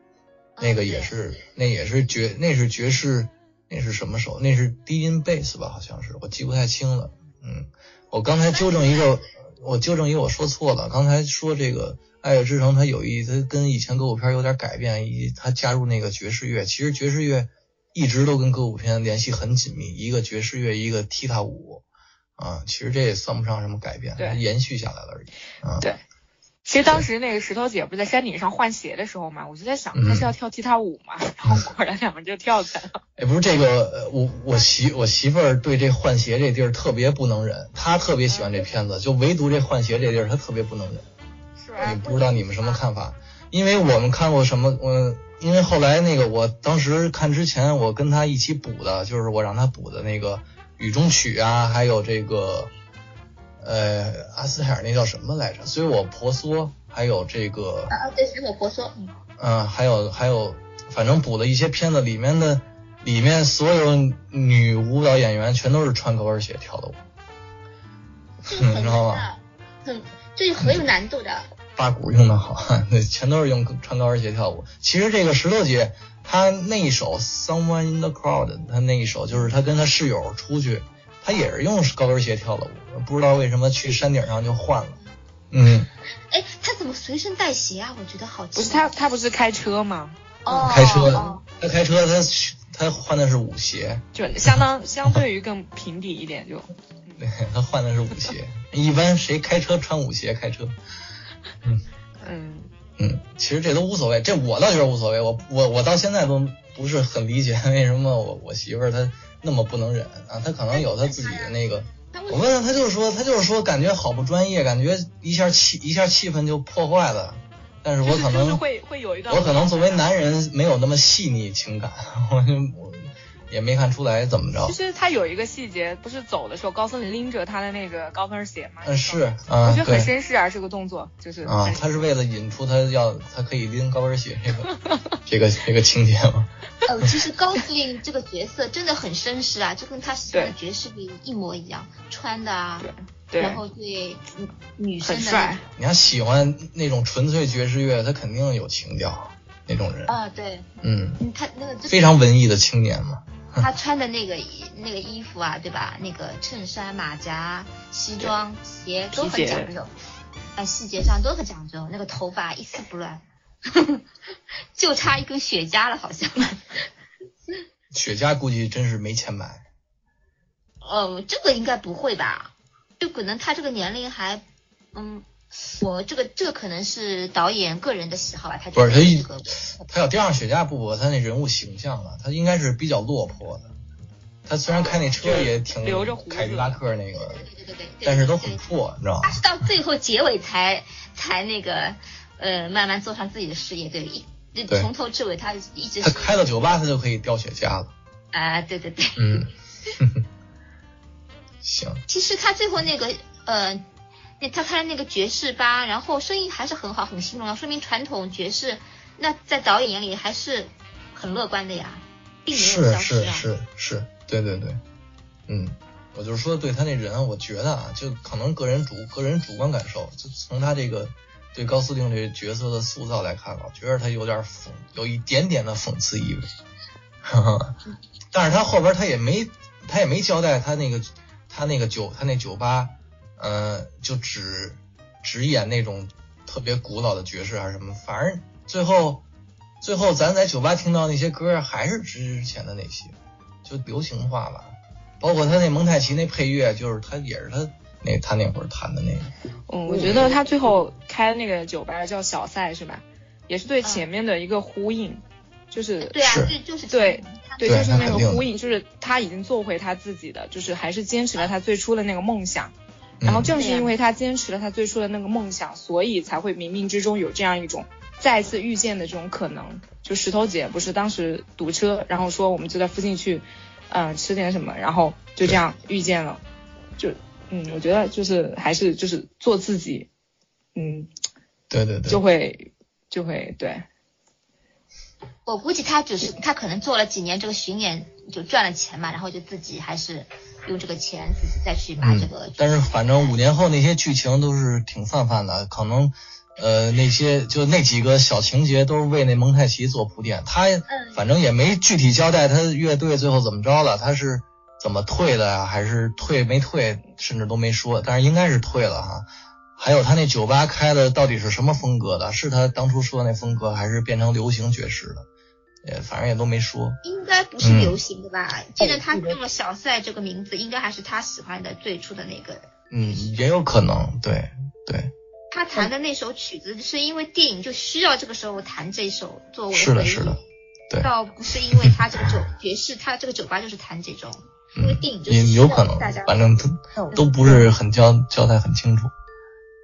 Speaker 4: 那个也是那也是爵那是爵士，那是什么手？那是低音贝斯吧？好像是，我记不太清了。嗯，我刚才纠正一个，我纠正一个我说错了，刚才说这个《爱乐之城》它有一它跟以前歌舞片有点改变，以它加入那个爵士乐，其实爵士乐一直都跟歌舞片联系很紧密，一个爵士乐，一个踢踏舞。啊，其实这也算不上什么改变，它延续下来了而已。啊，
Speaker 3: 对其实当时那个石头姐不是在山顶上换鞋的时候嘛，我就在想
Speaker 4: 嗯
Speaker 3: 她是要跳踢踏舞嘛，然后果然两个人就跳起来了。
Speaker 4: 哎，不是这个，呃我我媳我媳妇儿对这换鞋这地儿特别不能忍，她特别喜欢这片子，就唯独这换鞋这地儿她特别不能忍。
Speaker 3: 是吧
Speaker 4: 你不知道你们什么看法？因为我们看过什么，我因为后来那个我当时看之前，我跟她一起补的，就是我让她补的那个《雨中曲》啊，还有这个呃阿斯泰尔那叫什么来着？随我婆娑，还有这个
Speaker 2: 啊啊，对，水火婆娑，嗯
Speaker 4: 嗯，还有还有，反正补了一些片子，里面的里面所有女舞蹈演员全都是穿高跟鞋跳的舞，你知道吗？
Speaker 2: 的，很这很有难度的。
Speaker 4: 八股用的好，那，全都是用穿高跟鞋跳舞。其实这个石头姐她那一首《Someone in the Crowd》，她那一首就是她跟她室友出去，她也是用高跟鞋跳的舞，不知道为什么去山顶上就换了。嗯，
Speaker 2: 哎，他怎么随身带鞋啊？我觉得好奇。
Speaker 3: 不是他，他不是开车吗？
Speaker 2: 哦，
Speaker 4: 开车
Speaker 2: 哦
Speaker 4: 她开车，他他换的是舞鞋，
Speaker 3: 就相当相对于更平底一点就。
Speaker 4: 对，他换的是舞鞋。一般谁开车穿舞鞋开车？
Speaker 3: 嗯
Speaker 4: 嗯，嗯，其实这都无所谓，这我倒觉得无所谓。我我我到现在都不是很理解为什么我我媳妇儿她那么不能忍啊，他可能有他自己的那个。我问他，他就是说，他就是说，感觉好不专业，感觉一下气一下气氛就破坏了。但是我可
Speaker 3: 就是
Speaker 4: 能
Speaker 3: 会会有一段。
Speaker 4: 我可能作为男人没有那么细腻情感，我就我也没看出来怎么着
Speaker 3: 其。实他有一个细节，不是走的时候高僧拎着他的那个高跟鞋吗？
Speaker 4: 嗯，是
Speaker 3: 我
Speaker 4: 啊，
Speaker 3: 觉得很绅士啊，这个动作就是
Speaker 4: 啊，他是为了引出他要他可以拎高跟鞋这个 这个这个情节吗？
Speaker 2: 呃，其实高司令这个角色真的很绅士啊，就跟他喜欢的爵士里一模一样，穿的啊，
Speaker 3: 对
Speaker 2: 然后对女女生的
Speaker 3: 很帅。
Speaker 4: 你要喜欢那种纯粹爵士乐，他肯定有情调那种人，
Speaker 2: 啊，对，
Speaker 4: 嗯，
Speaker 2: 嗯他那个就是
Speaker 4: 非常文艺的青年嘛。
Speaker 2: 他穿的那个那个衣服啊，对吧？那个衬衫、马甲、西装、鞋都很讲究，哎，细节上都很讲究。那个头发一丝不乱，就差一根雪茄了，好像。
Speaker 4: 雪茄估计真是没钱买，
Speaker 2: 哦，这个应该不会吧？就可能他这个年龄还，嗯，我这个这个可能是导演个人的喜好吧，他
Speaker 4: 不是他一他要盯上雪茄不不，他那人物形象啊，他应该是比较落魄的。他虽然开那车也挺
Speaker 3: 留着
Speaker 4: 凯迪拉克那个，
Speaker 2: 对对对对对，
Speaker 4: 但是都很破，你知道吗
Speaker 2: 他？是到最后结尾才才那个呃慢慢做上自己的事业，对，一
Speaker 4: 对
Speaker 2: 从头至尾他一直
Speaker 4: 他开到酒吧，他就可以叼雪茄了。
Speaker 2: 啊、对对对，
Speaker 4: 嗯，行，
Speaker 2: 其实他最后那个呃，那他开的那个爵士吧，然后生意还是很好，很兴隆，说明传统爵士那在导演眼里还是很乐观的呀，并没有
Speaker 4: 是
Speaker 2: 消失啊。
Speaker 4: 是是是，对对对，嗯，我就是说对他那人，我觉得啊，就可能个人主个人主观感受，就从他这个对高司令这个角色的塑造来看，我觉得他有点讽，有一点点的讽刺意味。但是他后边他也没他也没交代他那个他那个酒他那酒吧，呃，就只只演那种特别古老的爵士还是什么，反正最后最后咱在酒吧听到那些歌还是之前的那些，就流行化吧。包括他那蒙太奇那配乐，就是他也是他那他那会儿弹的那个。
Speaker 3: 嗯，我觉得他最后开的那个酒吧叫小赛是吧？也是对前面的一个呼应，就是
Speaker 2: 对啊，
Speaker 4: 是
Speaker 2: 就就是
Speaker 3: 对对，就是那个呼应，就是他已经做回他自己的，就是还是坚持了他最初的那个梦想。然后
Speaker 4: 嗯
Speaker 3: 正是因为他坚持了他最初的那个梦想，所以才会冥冥之中有这样一种再次遇见的这种可能。就石头姐不是当时堵车，然后说我们就在附近去，嗯、吃点什么，然后就这样遇见了。就嗯，我觉得就是还是就是做自己，嗯，
Speaker 4: 对对对，
Speaker 3: 就会就会对，
Speaker 2: 我估计他只是他可能做了几年这个巡演就赚了钱嘛，然后就自己还是用这个钱自己再去把这个
Speaker 4: 嗯，但是反正五年后那些剧情都是挺泛泛的，可能呃那些就那几个小情节都是为那蒙太奇做铺垫，他反正也没具体交代他乐队最后怎么着了，他是怎么退的呀，还是退没退，甚至都没说，但是应该是退了哈。还有他那酒吧开的到底是什么风格的？是他当初说的那风格，还是变成流行爵士的？也反正也都没说。
Speaker 2: 应该不是
Speaker 4: 嗯
Speaker 2: 流行的吧？既然他用了小赛这个名字，应该还是他喜欢的最初的那个。
Speaker 4: 嗯，也有可能，对对，
Speaker 2: 他弹的那首曲子是因为电影就需要这个时候弹这首作为
Speaker 4: 是的，是的，对，
Speaker 2: 倒不是因为他这个酒爵士，他这个酒吧就是弹这种，因为
Speaker 4: 嗯，
Speaker 2: 电影就
Speaker 4: 也
Speaker 2: 需要
Speaker 4: 有可能
Speaker 2: 大家，
Speaker 4: 反正都都不是很交交代很清楚。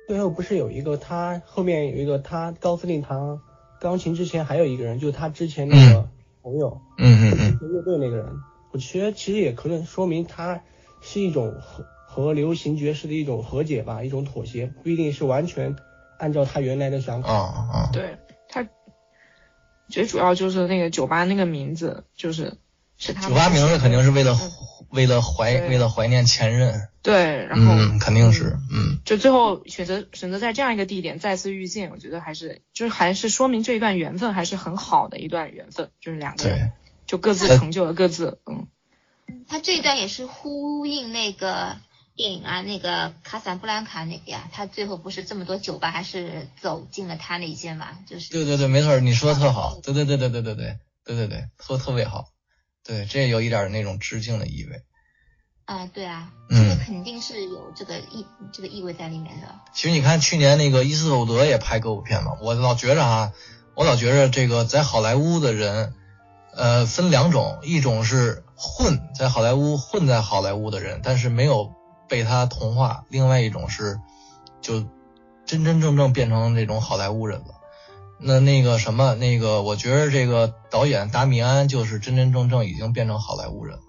Speaker 1: 最后不是有一个他后面有一个他高司令弹钢琴之前还有一个人，就是他之前那个朋友，
Speaker 4: 嗯嗯嗯，
Speaker 1: 乐队那个人，我觉得其实也可能说明他是一种和和流行爵士的一种和解吧，一种妥协，不一定是完全按照他原来的想法。
Speaker 4: 啊啊，
Speaker 3: 对他最主要就是那个酒吧那个名字，就是是他
Speaker 4: 酒吧名字肯定是为了
Speaker 3: 嗯。
Speaker 4: 为了怀为了怀念前任，
Speaker 3: 对，然后
Speaker 4: 嗯，肯定是，嗯，
Speaker 3: 就最后选择选择在这样一个地点再次遇见，我觉得还是就是还是说明这一段缘分还是很好的一段缘分，就是两个人
Speaker 4: 对，
Speaker 3: 就各自成就了各自，嗯，
Speaker 2: 他这一段也是呼应那个电影啊，那个卡萨布兰卡那个呀，他最后不是这么多酒吧，还是走进了他那间嘛，就是
Speaker 4: 对对对，没错，你说的特好，对对对对对对对对对对，说得特别好，对，这有一点那种致敬的意味。
Speaker 2: 啊，对啊，
Speaker 4: 嗯
Speaker 2: 这个肯定是有这个意这个意味在里面的。
Speaker 4: 其实你看，去年那个伊斯特伍德也拍歌舞片嘛，我老觉着啊，我老觉着这个在好莱坞的人，呃，分两种，一种是混在好莱坞混在好莱坞的人，但是没有被他同化；另外一种是就真真正正变成那种好莱坞人了。那那个什么，那个我觉得这个导演达米安就是真真正正已经变成好莱坞人了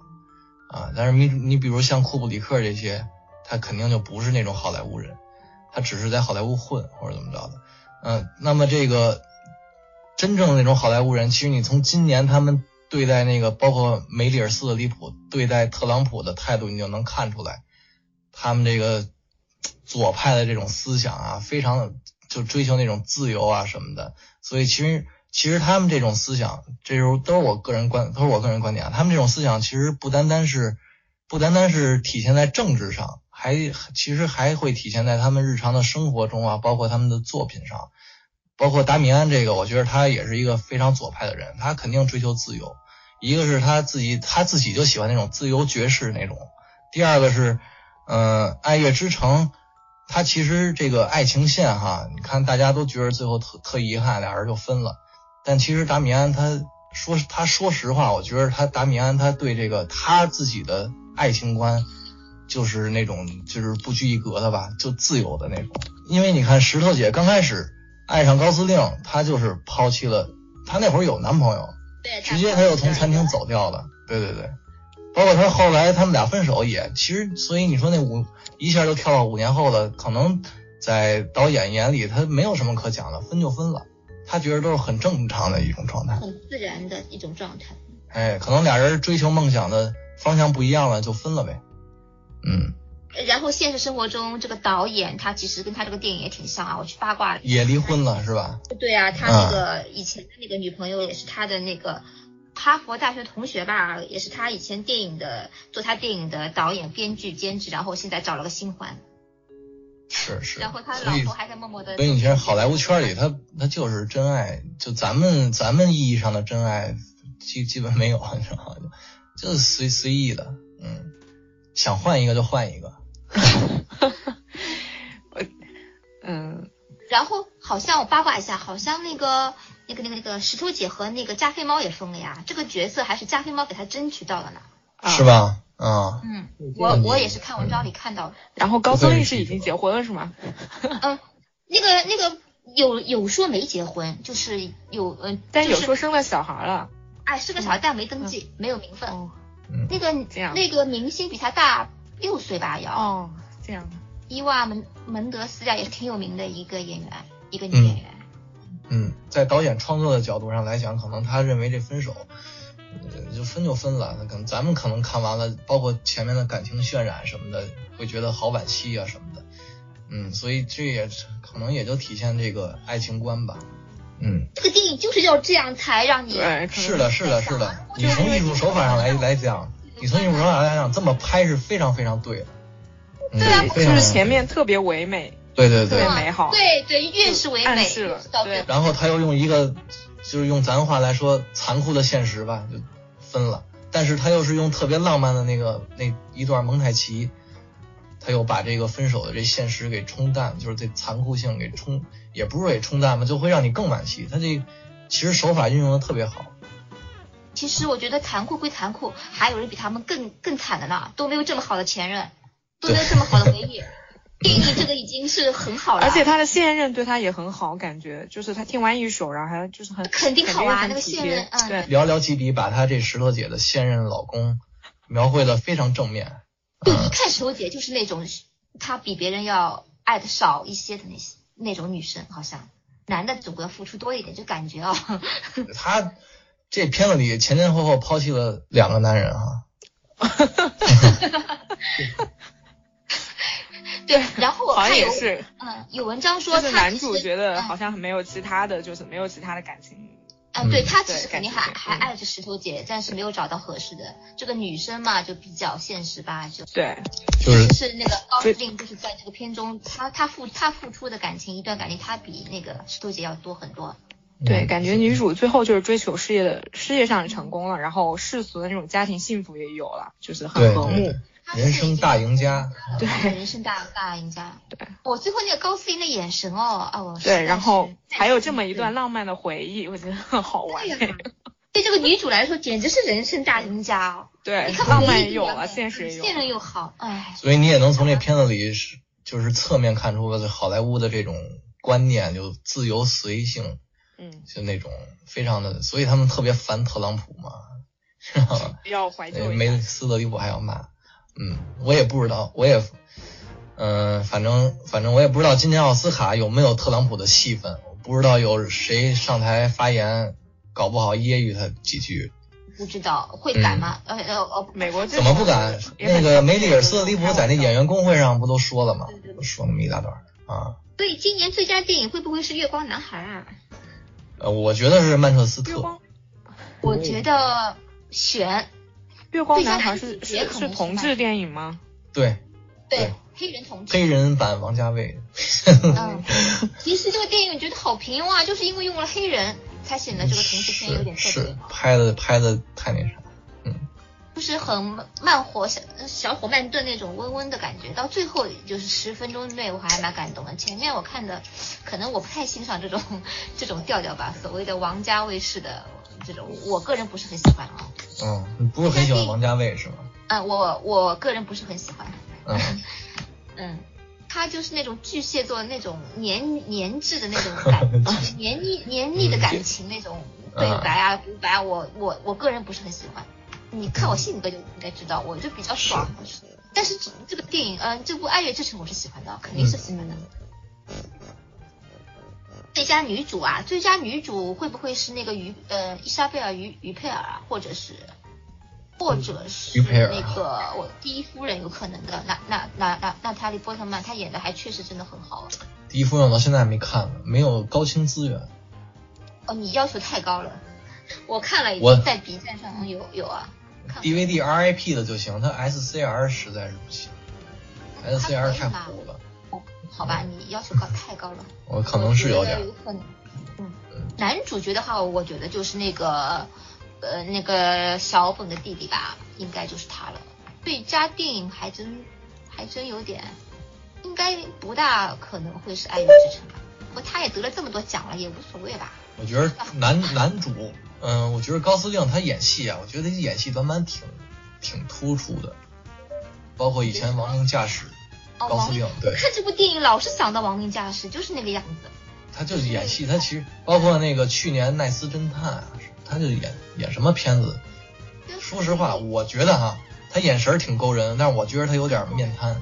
Speaker 4: 啊。但是你你比如像库布里克这些，他肯定就不是那种好莱坞人。他只是在好莱坞混或者怎么着的，嗯，那么这个真正的那种好莱坞人，其实你从今年他们对待那个，包括梅里尔·斯特里普对待特朗普的态度，你就能看出来，他们这个左派的这种思想啊，非常就追求那种自由啊什么的，所以其实其实他们这种思想，这时候都是我个人观，都是我个人观点啊，他们这种思想其实不单单是不单单是体现在政治上，还其实还会体现在他们日常的生活中啊，包括他们的作品上。包括达米安这个，我觉得他也是一个非常左派的人，他肯定追求自由。一个是他自己，他自己就喜欢那种自由爵士那种；第二个是，呃，《爱乐之城》，他其实这个爱情线哈，你看大家都觉得最后特特遗憾，俩人就分了。但其实达米安他说他说实话，我觉得他达米安他对这个他自己的爱情观，就是那种就是不拘一格的吧，就自由的那种。因为你看石头姐刚开始爱上高司令，她就是抛弃了她那会儿有男朋友，
Speaker 2: 对，
Speaker 4: 直接她就从餐厅走掉了。对对对，包括她后来他们俩分手也，其实所以你说那五一下就跳到五年后了，可能在导演眼里他没有什么可讲的，分就分了，他觉得都是很正常的一种状态。
Speaker 2: 很自然的一种状态。
Speaker 4: 哎，可能俩人追求梦想的方向不一样了，就分了呗。嗯，
Speaker 2: 然后现实生活中，这个导演他其实跟他这个电影也挺像啊。我去八卦
Speaker 4: 也离婚了是吧？
Speaker 2: 对啊，他那个以前的那个女朋友也是他的那个哈佛大学同学吧，也是他以前电影的做他电影的导演、编剧、监制，然后现在找了个新欢，
Speaker 4: 是是。
Speaker 2: 然后他老婆还在默默的。
Speaker 4: 所以你其实好莱坞圈里，他他就是真爱，就咱们咱们意义上的真爱，基基本没有，你知道吗？就就是随随意的，嗯，想换一个就换一个。
Speaker 3: 嗯，
Speaker 2: 然后好像我八卦一下，好像那个那个那个那个石头姐和那个加菲猫也疯了呀，这个角色还是加菲猫给他争取到了呢。
Speaker 3: 啊
Speaker 4: 是？吧？啊、
Speaker 2: 嗯，我我也是看文章里看到的。
Speaker 3: 然后高司令是已经结婚了是吗？
Speaker 2: 嗯，那个那个有有说没结婚，就是有嗯，
Speaker 3: 但有
Speaker 2: 就是
Speaker 3: 说生了小孩了。
Speaker 2: 哎是个小孩，但没登记，没有名分。
Speaker 3: 哦
Speaker 4: 嗯，
Speaker 2: 那个
Speaker 3: 这样
Speaker 2: 那个明星比他大六岁吧，要
Speaker 3: 哦，这样。
Speaker 2: 伊娃门门德斯呀，也是挺有名的一个演员，一个女
Speaker 4: 嗯
Speaker 2: 演员。
Speaker 4: 嗯，在导演创作的角度上来讲，可能他认为这分手，分就分了。那可能咱们可能看完了，包括前面的感情渲染什么的，会觉得好惋惜啊什么的。嗯，所以这也可能也就体现这个爱情观吧。嗯，
Speaker 2: 这个电影就是要这样才让你
Speaker 3: 对，
Speaker 4: 是的，是的，是的。你从艺术手法上来来讲，你从艺术手法上来讲，这么拍是非常非常对的。嗯、
Speaker 2: 对啊
Speaker 3: 就是前面特别唯美，
Speaker 4: 对对对
Speaker 3: 特别，美好。
Speaker 2: 对对，越是唯美，
Speaker 4: 然后他又用一个，就是用咱话来说，残酷的现实吧，就分了。但是他又是用特别浪漫的那个那一段蒙太奇，他又把这个分手的这现实给冲淡，就是这残酷性给冲，也不是给冲淡吧，就会让你更惋惜。他这其实手法运用的特别好。
Speaker 2: 其实我觉得残酷归残酷，还有人比他们更更惨的呢，都没有这么好的前任，都没有这么好的回忆。电影这个已经是很好了，
Speaker 3: 而且他的现任对他也很好，感觉就是他听完一首，然后还就是很
Speaker 2: 肯定好啊那个现任嗯。
Speaker 3: 对，
Speaker 4: 寥寥几笔把他这石头姐的现任老公描绘的非常正面。
Speaker 2: 就一看石头姐就是那种她比别人要爱的少一些的那些那种女生，好像男的总归要付出多一点，就感觉啊、
Speaker 4: 他这片子里前前后后抛弃了两个男人哈、
Speaker 2: 对，然后我
Speaker 3: 好像
Speaker 2: 看有
Speaker 3: 也是，
Speaker 2: 嗯有文章说
Speaker 3: 就是男主觉得
Speaker 2: 嗯
Speaker 3: 好像没有其他的，就是没有其他的感情。
Speaker 2: 啊，对
Speaker 4: 嗯
Speaker 2: 他其实肯定还还爱着石头姐，但是没有找到合适的。这个女生嘛，就比较现实吧，就
Speaker 3: 对，
Speaker 4: 就是
Speaker 2: 是那个高司令，就是在这个片中，他他付他付出的感情，一段感情，他比那个石头姐要多很多。
Speaker 3: 对，
Speaker 4: 嗯
Speaker 3: 感觉女主最后就是追求事业的事业上成功了，然后世俗的那种家庭幸福也有了，就是很和睦
Speaker 4: 对对对。
Speaker 2: 他
Speaker 4: 人生大赢家。
Speaker 3: 对
Speaker 2: 人生大大赢家。
Speaker 3: 对，
Speaker 2: 我最后那个高司令的眼神哦，啊，我
Speaker 3: 对，然后还有这么一段浪漫的回忆，我觉得很好玩。
Speaker 2: 对呀 对这个女主来说，简直是人生大赢家哦。
Speaker 3: 对浪漫也有了，现实也有。
Speaker 2: 现任又好，哎，
Speaker 4: 所以你也能从这片子里是就是侧面看出好莱坞的这种观念，就自由随性，
Speaker 3: 嗯，
Speaker 4: 就那种非常的，所以他们特别烦特朗普嘛，知道吧？
Speaker 3: 比较怀旧一
Speaker 4: 梅。斯德里普还要骂，嗯，我也不知道，我也，嗯、反正反正我也不知道今年奥斯卡有没有特朗普的戏份，我不知道有谁上台发言，搞不好揶揄他几句，
Speaker 2: 不知道会改吗？呃呃呃，
Speaker 3: 美国
Speaker 4: 怎么不敢？那个梅丽尔·斯特里普在那演员工会上不都说了吗
Speaker 2: 对对？对
Speaker 4: 说那么一大段啊，
Speaker 2: 所以今年最佳电影会不会是《月光男孩》啊？
Speaker 4: 呃，我觉得是曼彻斯特，
Speaker 2: 我觉得选
Speaker 3: 月光男孩是
Speaker 2: 最佳男主角可
Speaker 3: 是同志电影吗？
Speaker 4: 对，
Speaker 2: 对
Speaker 4: 对
Speaker 2: 黑人同志。
Speaker 4: 黑人版王家卫，
Speaker 2: 嗯，其实这个电影我觉得好平庸啊，就是因为用了黑人，才显得这个同志片有点特
Speaker 4: 是
Speaker 2: 别，
Speaker 4: 拍的拍的太那啥，
Speaker 2: 就是很慢火小小火慢炖那种温温的感觉，到最后就是十分钟内我还蛮感动的。前面我看的，可能我不太欣赏这种这种调调吧，所谓的王家卫式的这种，我个人不是很喜欢啊。
Speaker 4: 嗯，你不是很喜欢王家卫是吗？
Speaker 2: 嗯，我我个人不是很喜欢。
Speaker 4: 嗯，
Speaker 2: 嗯，他就是那种巨蟹座那种黏黏滞的那种感，黏腻黏腻的感情那种对白啊独白啊，我我我个人不是很喜欢。你看我性格就应该知道，我就比较爽。但是这这个电影，嗯、这部《爱乐之城》我是喜欢的，肯定是喜欢的。最佳女主啊，最佳女主会不会是那个于呃伊莎贝尔于于佩尔啊，或者是，或者是
Speaker 4: 于佩尔
Speaker 2: 那个我第一夫人有可能的，那那那那那塔莉波特曼，她演的还确实真的很好。
Speaker 4: 第一夫人我到现在还没看呢，没有高清资源。
Speaker 2: 哦，你要求太高了，我看了已
Speaker 4: 我
Speaker 2: 经在 B 站上有有啊，看
Speaker 4: DVD RIP 的就行，它 SCR 实在是不行，SCR 太糊了，
Speaker 2: 哦，好吧，你要求高太高了。
Speaker 4: 我可能是有点
Speaker 2: 有可能。嗯，男主角的话，我觉得就是那个呃那个小本的弟弟吧，应该就是他了。最佳电影还真还真有点，应该不大可能会是《爱乐之城》吧。不过他也得了这么多奖了，也无所谓吧。
Speaker 4: 我觉得男男主，嗯，我觉得高司令他演戏啊，我觉得他演戏短板挺挺突出的，包括以前《亡命驾驶》，
Speaker 2: 哦，
Speaker 4: 高司令对
Speaker 2: 看这部电影老是想到《亡命驾驶》，就是那个样子。
Speaker 4: 他就是演戏，他其实包括那个去年《奈斯侦探》啊，他就演演什么片子，说实话，我觉得哈，他眼神挺勾人，但是我觉得他有点面瘫，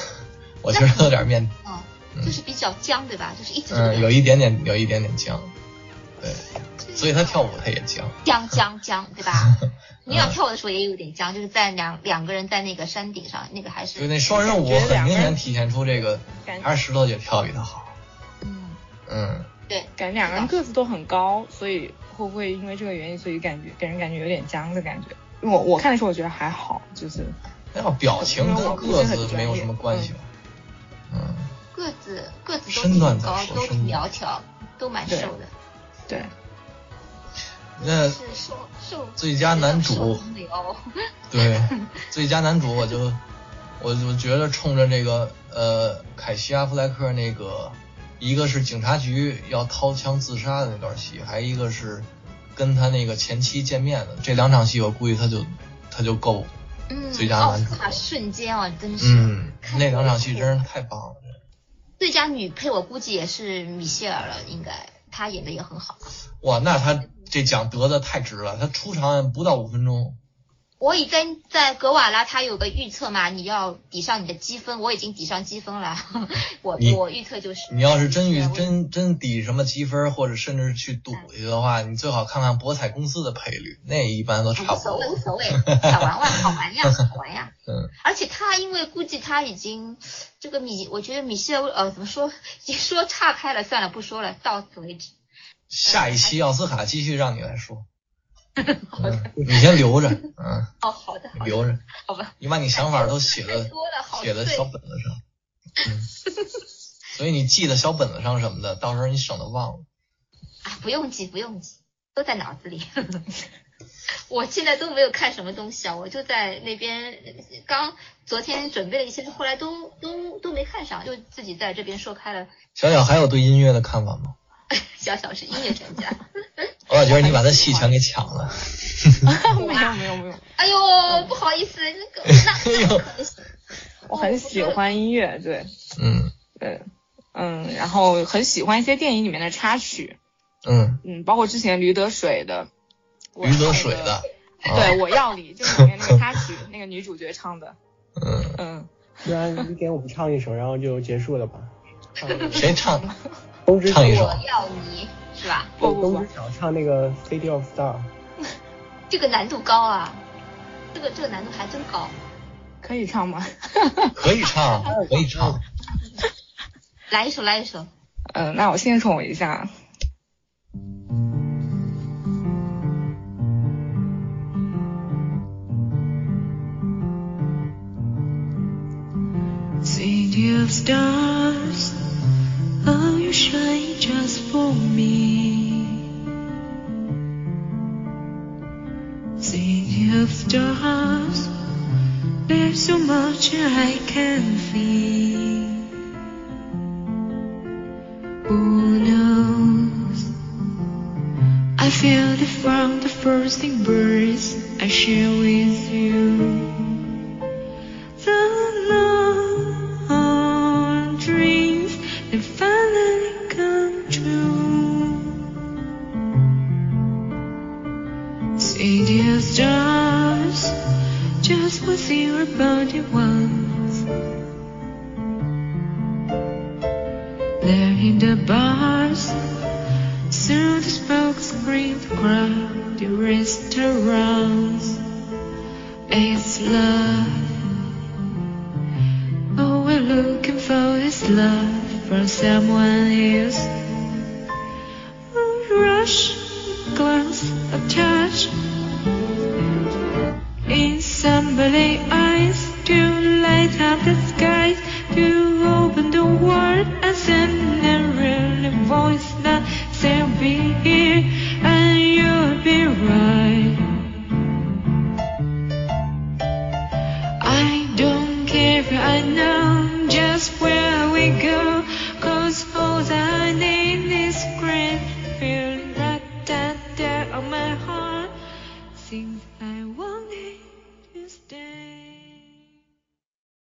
Speaker 4: 我觉得他有点面，
Speaker 2: 哦，
Speaker 4: 嗯
Speaker 2: 就是比较僵，对吧？就是一直
Speaker 4: 有一点点有一点点僵，对，所以他跳舞他也僵，
Speaker 2: 僵僵僵，对吧？你俩跳舞的时候也有点僵，就是在两两个人在那个山顶上，那个还是
Speaker 4: 就那双人舞很明显体现出这个
Speaker 3: 感
Speaker 4: 还是石头姐跳比他好，
Speaker 2: 嗯，
Speaker 4: 嗯，
Speaker 2: 对，
Speaker 3: 感觉两个人个子都很高，所以会不会因为这个原因，所以感觉给人感觉有点僵的感觉？我我看的时候我觉得还好，就是
Speaker 4: 那要表情跟个子没有什么关系吧，嗯，
Speaker 2: 个子个子都挺高，都挺苗条，都蛮瘦的，
Speaker 3: 对，
Speaker 4: 那。最佳男主对 最佳男主我就我我觉得冲着这个呃凯西阿弗莱克那个，一个是警察局要掏枪自杀的那段戏，还一个是跟他那个前妻见面的这两场戏，我估计他就他就够。
Speaker 2: 嗯，
Speaker 4: 最佳男主
Speaker 2: 斯卡瞬间啊，真是。
Speaker 4: 嗯，那两场戏真是太棒了。
Speaker 2: 最佳女配我估计也是米歇尔了，应该他演的也很好。
Speaker 4: 哇，那他这奖得的太值了，他出场不到五分钟。
Speaker 2: 我已经在格瓦拉，他有个预测嘛，你要抵上你的积分，我已经抵上积分了。我我预测就是，
Speaker 4: 你要是真遇真真抵什么积分，或者甚至去赌去的话，你最好看看博彩公司的赔率，那一般都差不
Speaker 2: 无所谓无。所谓，小玩玩好玩呀，好玩呀。
Speaker 4: 嗯，
Speaker 2: 而且他因为估计他已经这个米，我觉得米歇尔呃怎么说，已经说岔开了，算了不说了，到此为止。
Speaker 4: 下一期奥斯卡继续让你来说。嗯，你先留着，嗯，
Speaker 2: 哦，好的
Speaker 4: 留着，
Speaker 2: 好吧。
Speaker 4: 你把你想法都写的写在小本子上，嗯，所以你记在小本子上什么的，到时候你省得忘了。
Speaker 2: 啊，不用记，不用记，都在脑子里。我现在都没有看什么东西啊，我就在那边刚昨天准备了一些，后来都都都没看上，就自己在这边说开了。
Speaker 4: 小小还有对音乐的看法吗？
Speaker 2: 小小是音乐专家，
Speaker 4: 我老觉得你把他戏全给抢了。
Speaker 3: 没有没有没有，
Speaker 2: 哎呦，不好意思，那个那那不可能
Speaker 3: 我很喜欢音乐，对。
Speaker 4: 嗯。
Speaker 3: 对，嗯，然后很喜欢一些电影里面的插曲，
Speaker 4: 嗯，
Speaker 3: 嗯，包括之前驴得水的，
Speaker 4: 驴得水的，啊。
Speaker 3: 对，我要你就是里面那个插曲，那个女主角唱的，
Speaker 4: 嗯，
Speaker 3: 嗯，
Speaker 1: 不然你给我们唱一首，然后就结束了吧。
Speaker 4: 谁唱？
Speaker 1: 东之
Speaker 4: 唱一首
Speaker 2: 我要你是吧？
Speaker 3: 不不不
Speaker 1: 东之，桥唱那个 City of Star。
Speaker 2: 这个难度高啊，这个这个难度还真高。
Speaker 3: 可以唱吗？
Speaker 4: 可以唱，可以唱。
Speaker 2: 来一首，来一首。
Speaker 3: 嗯，那我献宠一下，
Speaker 7: I can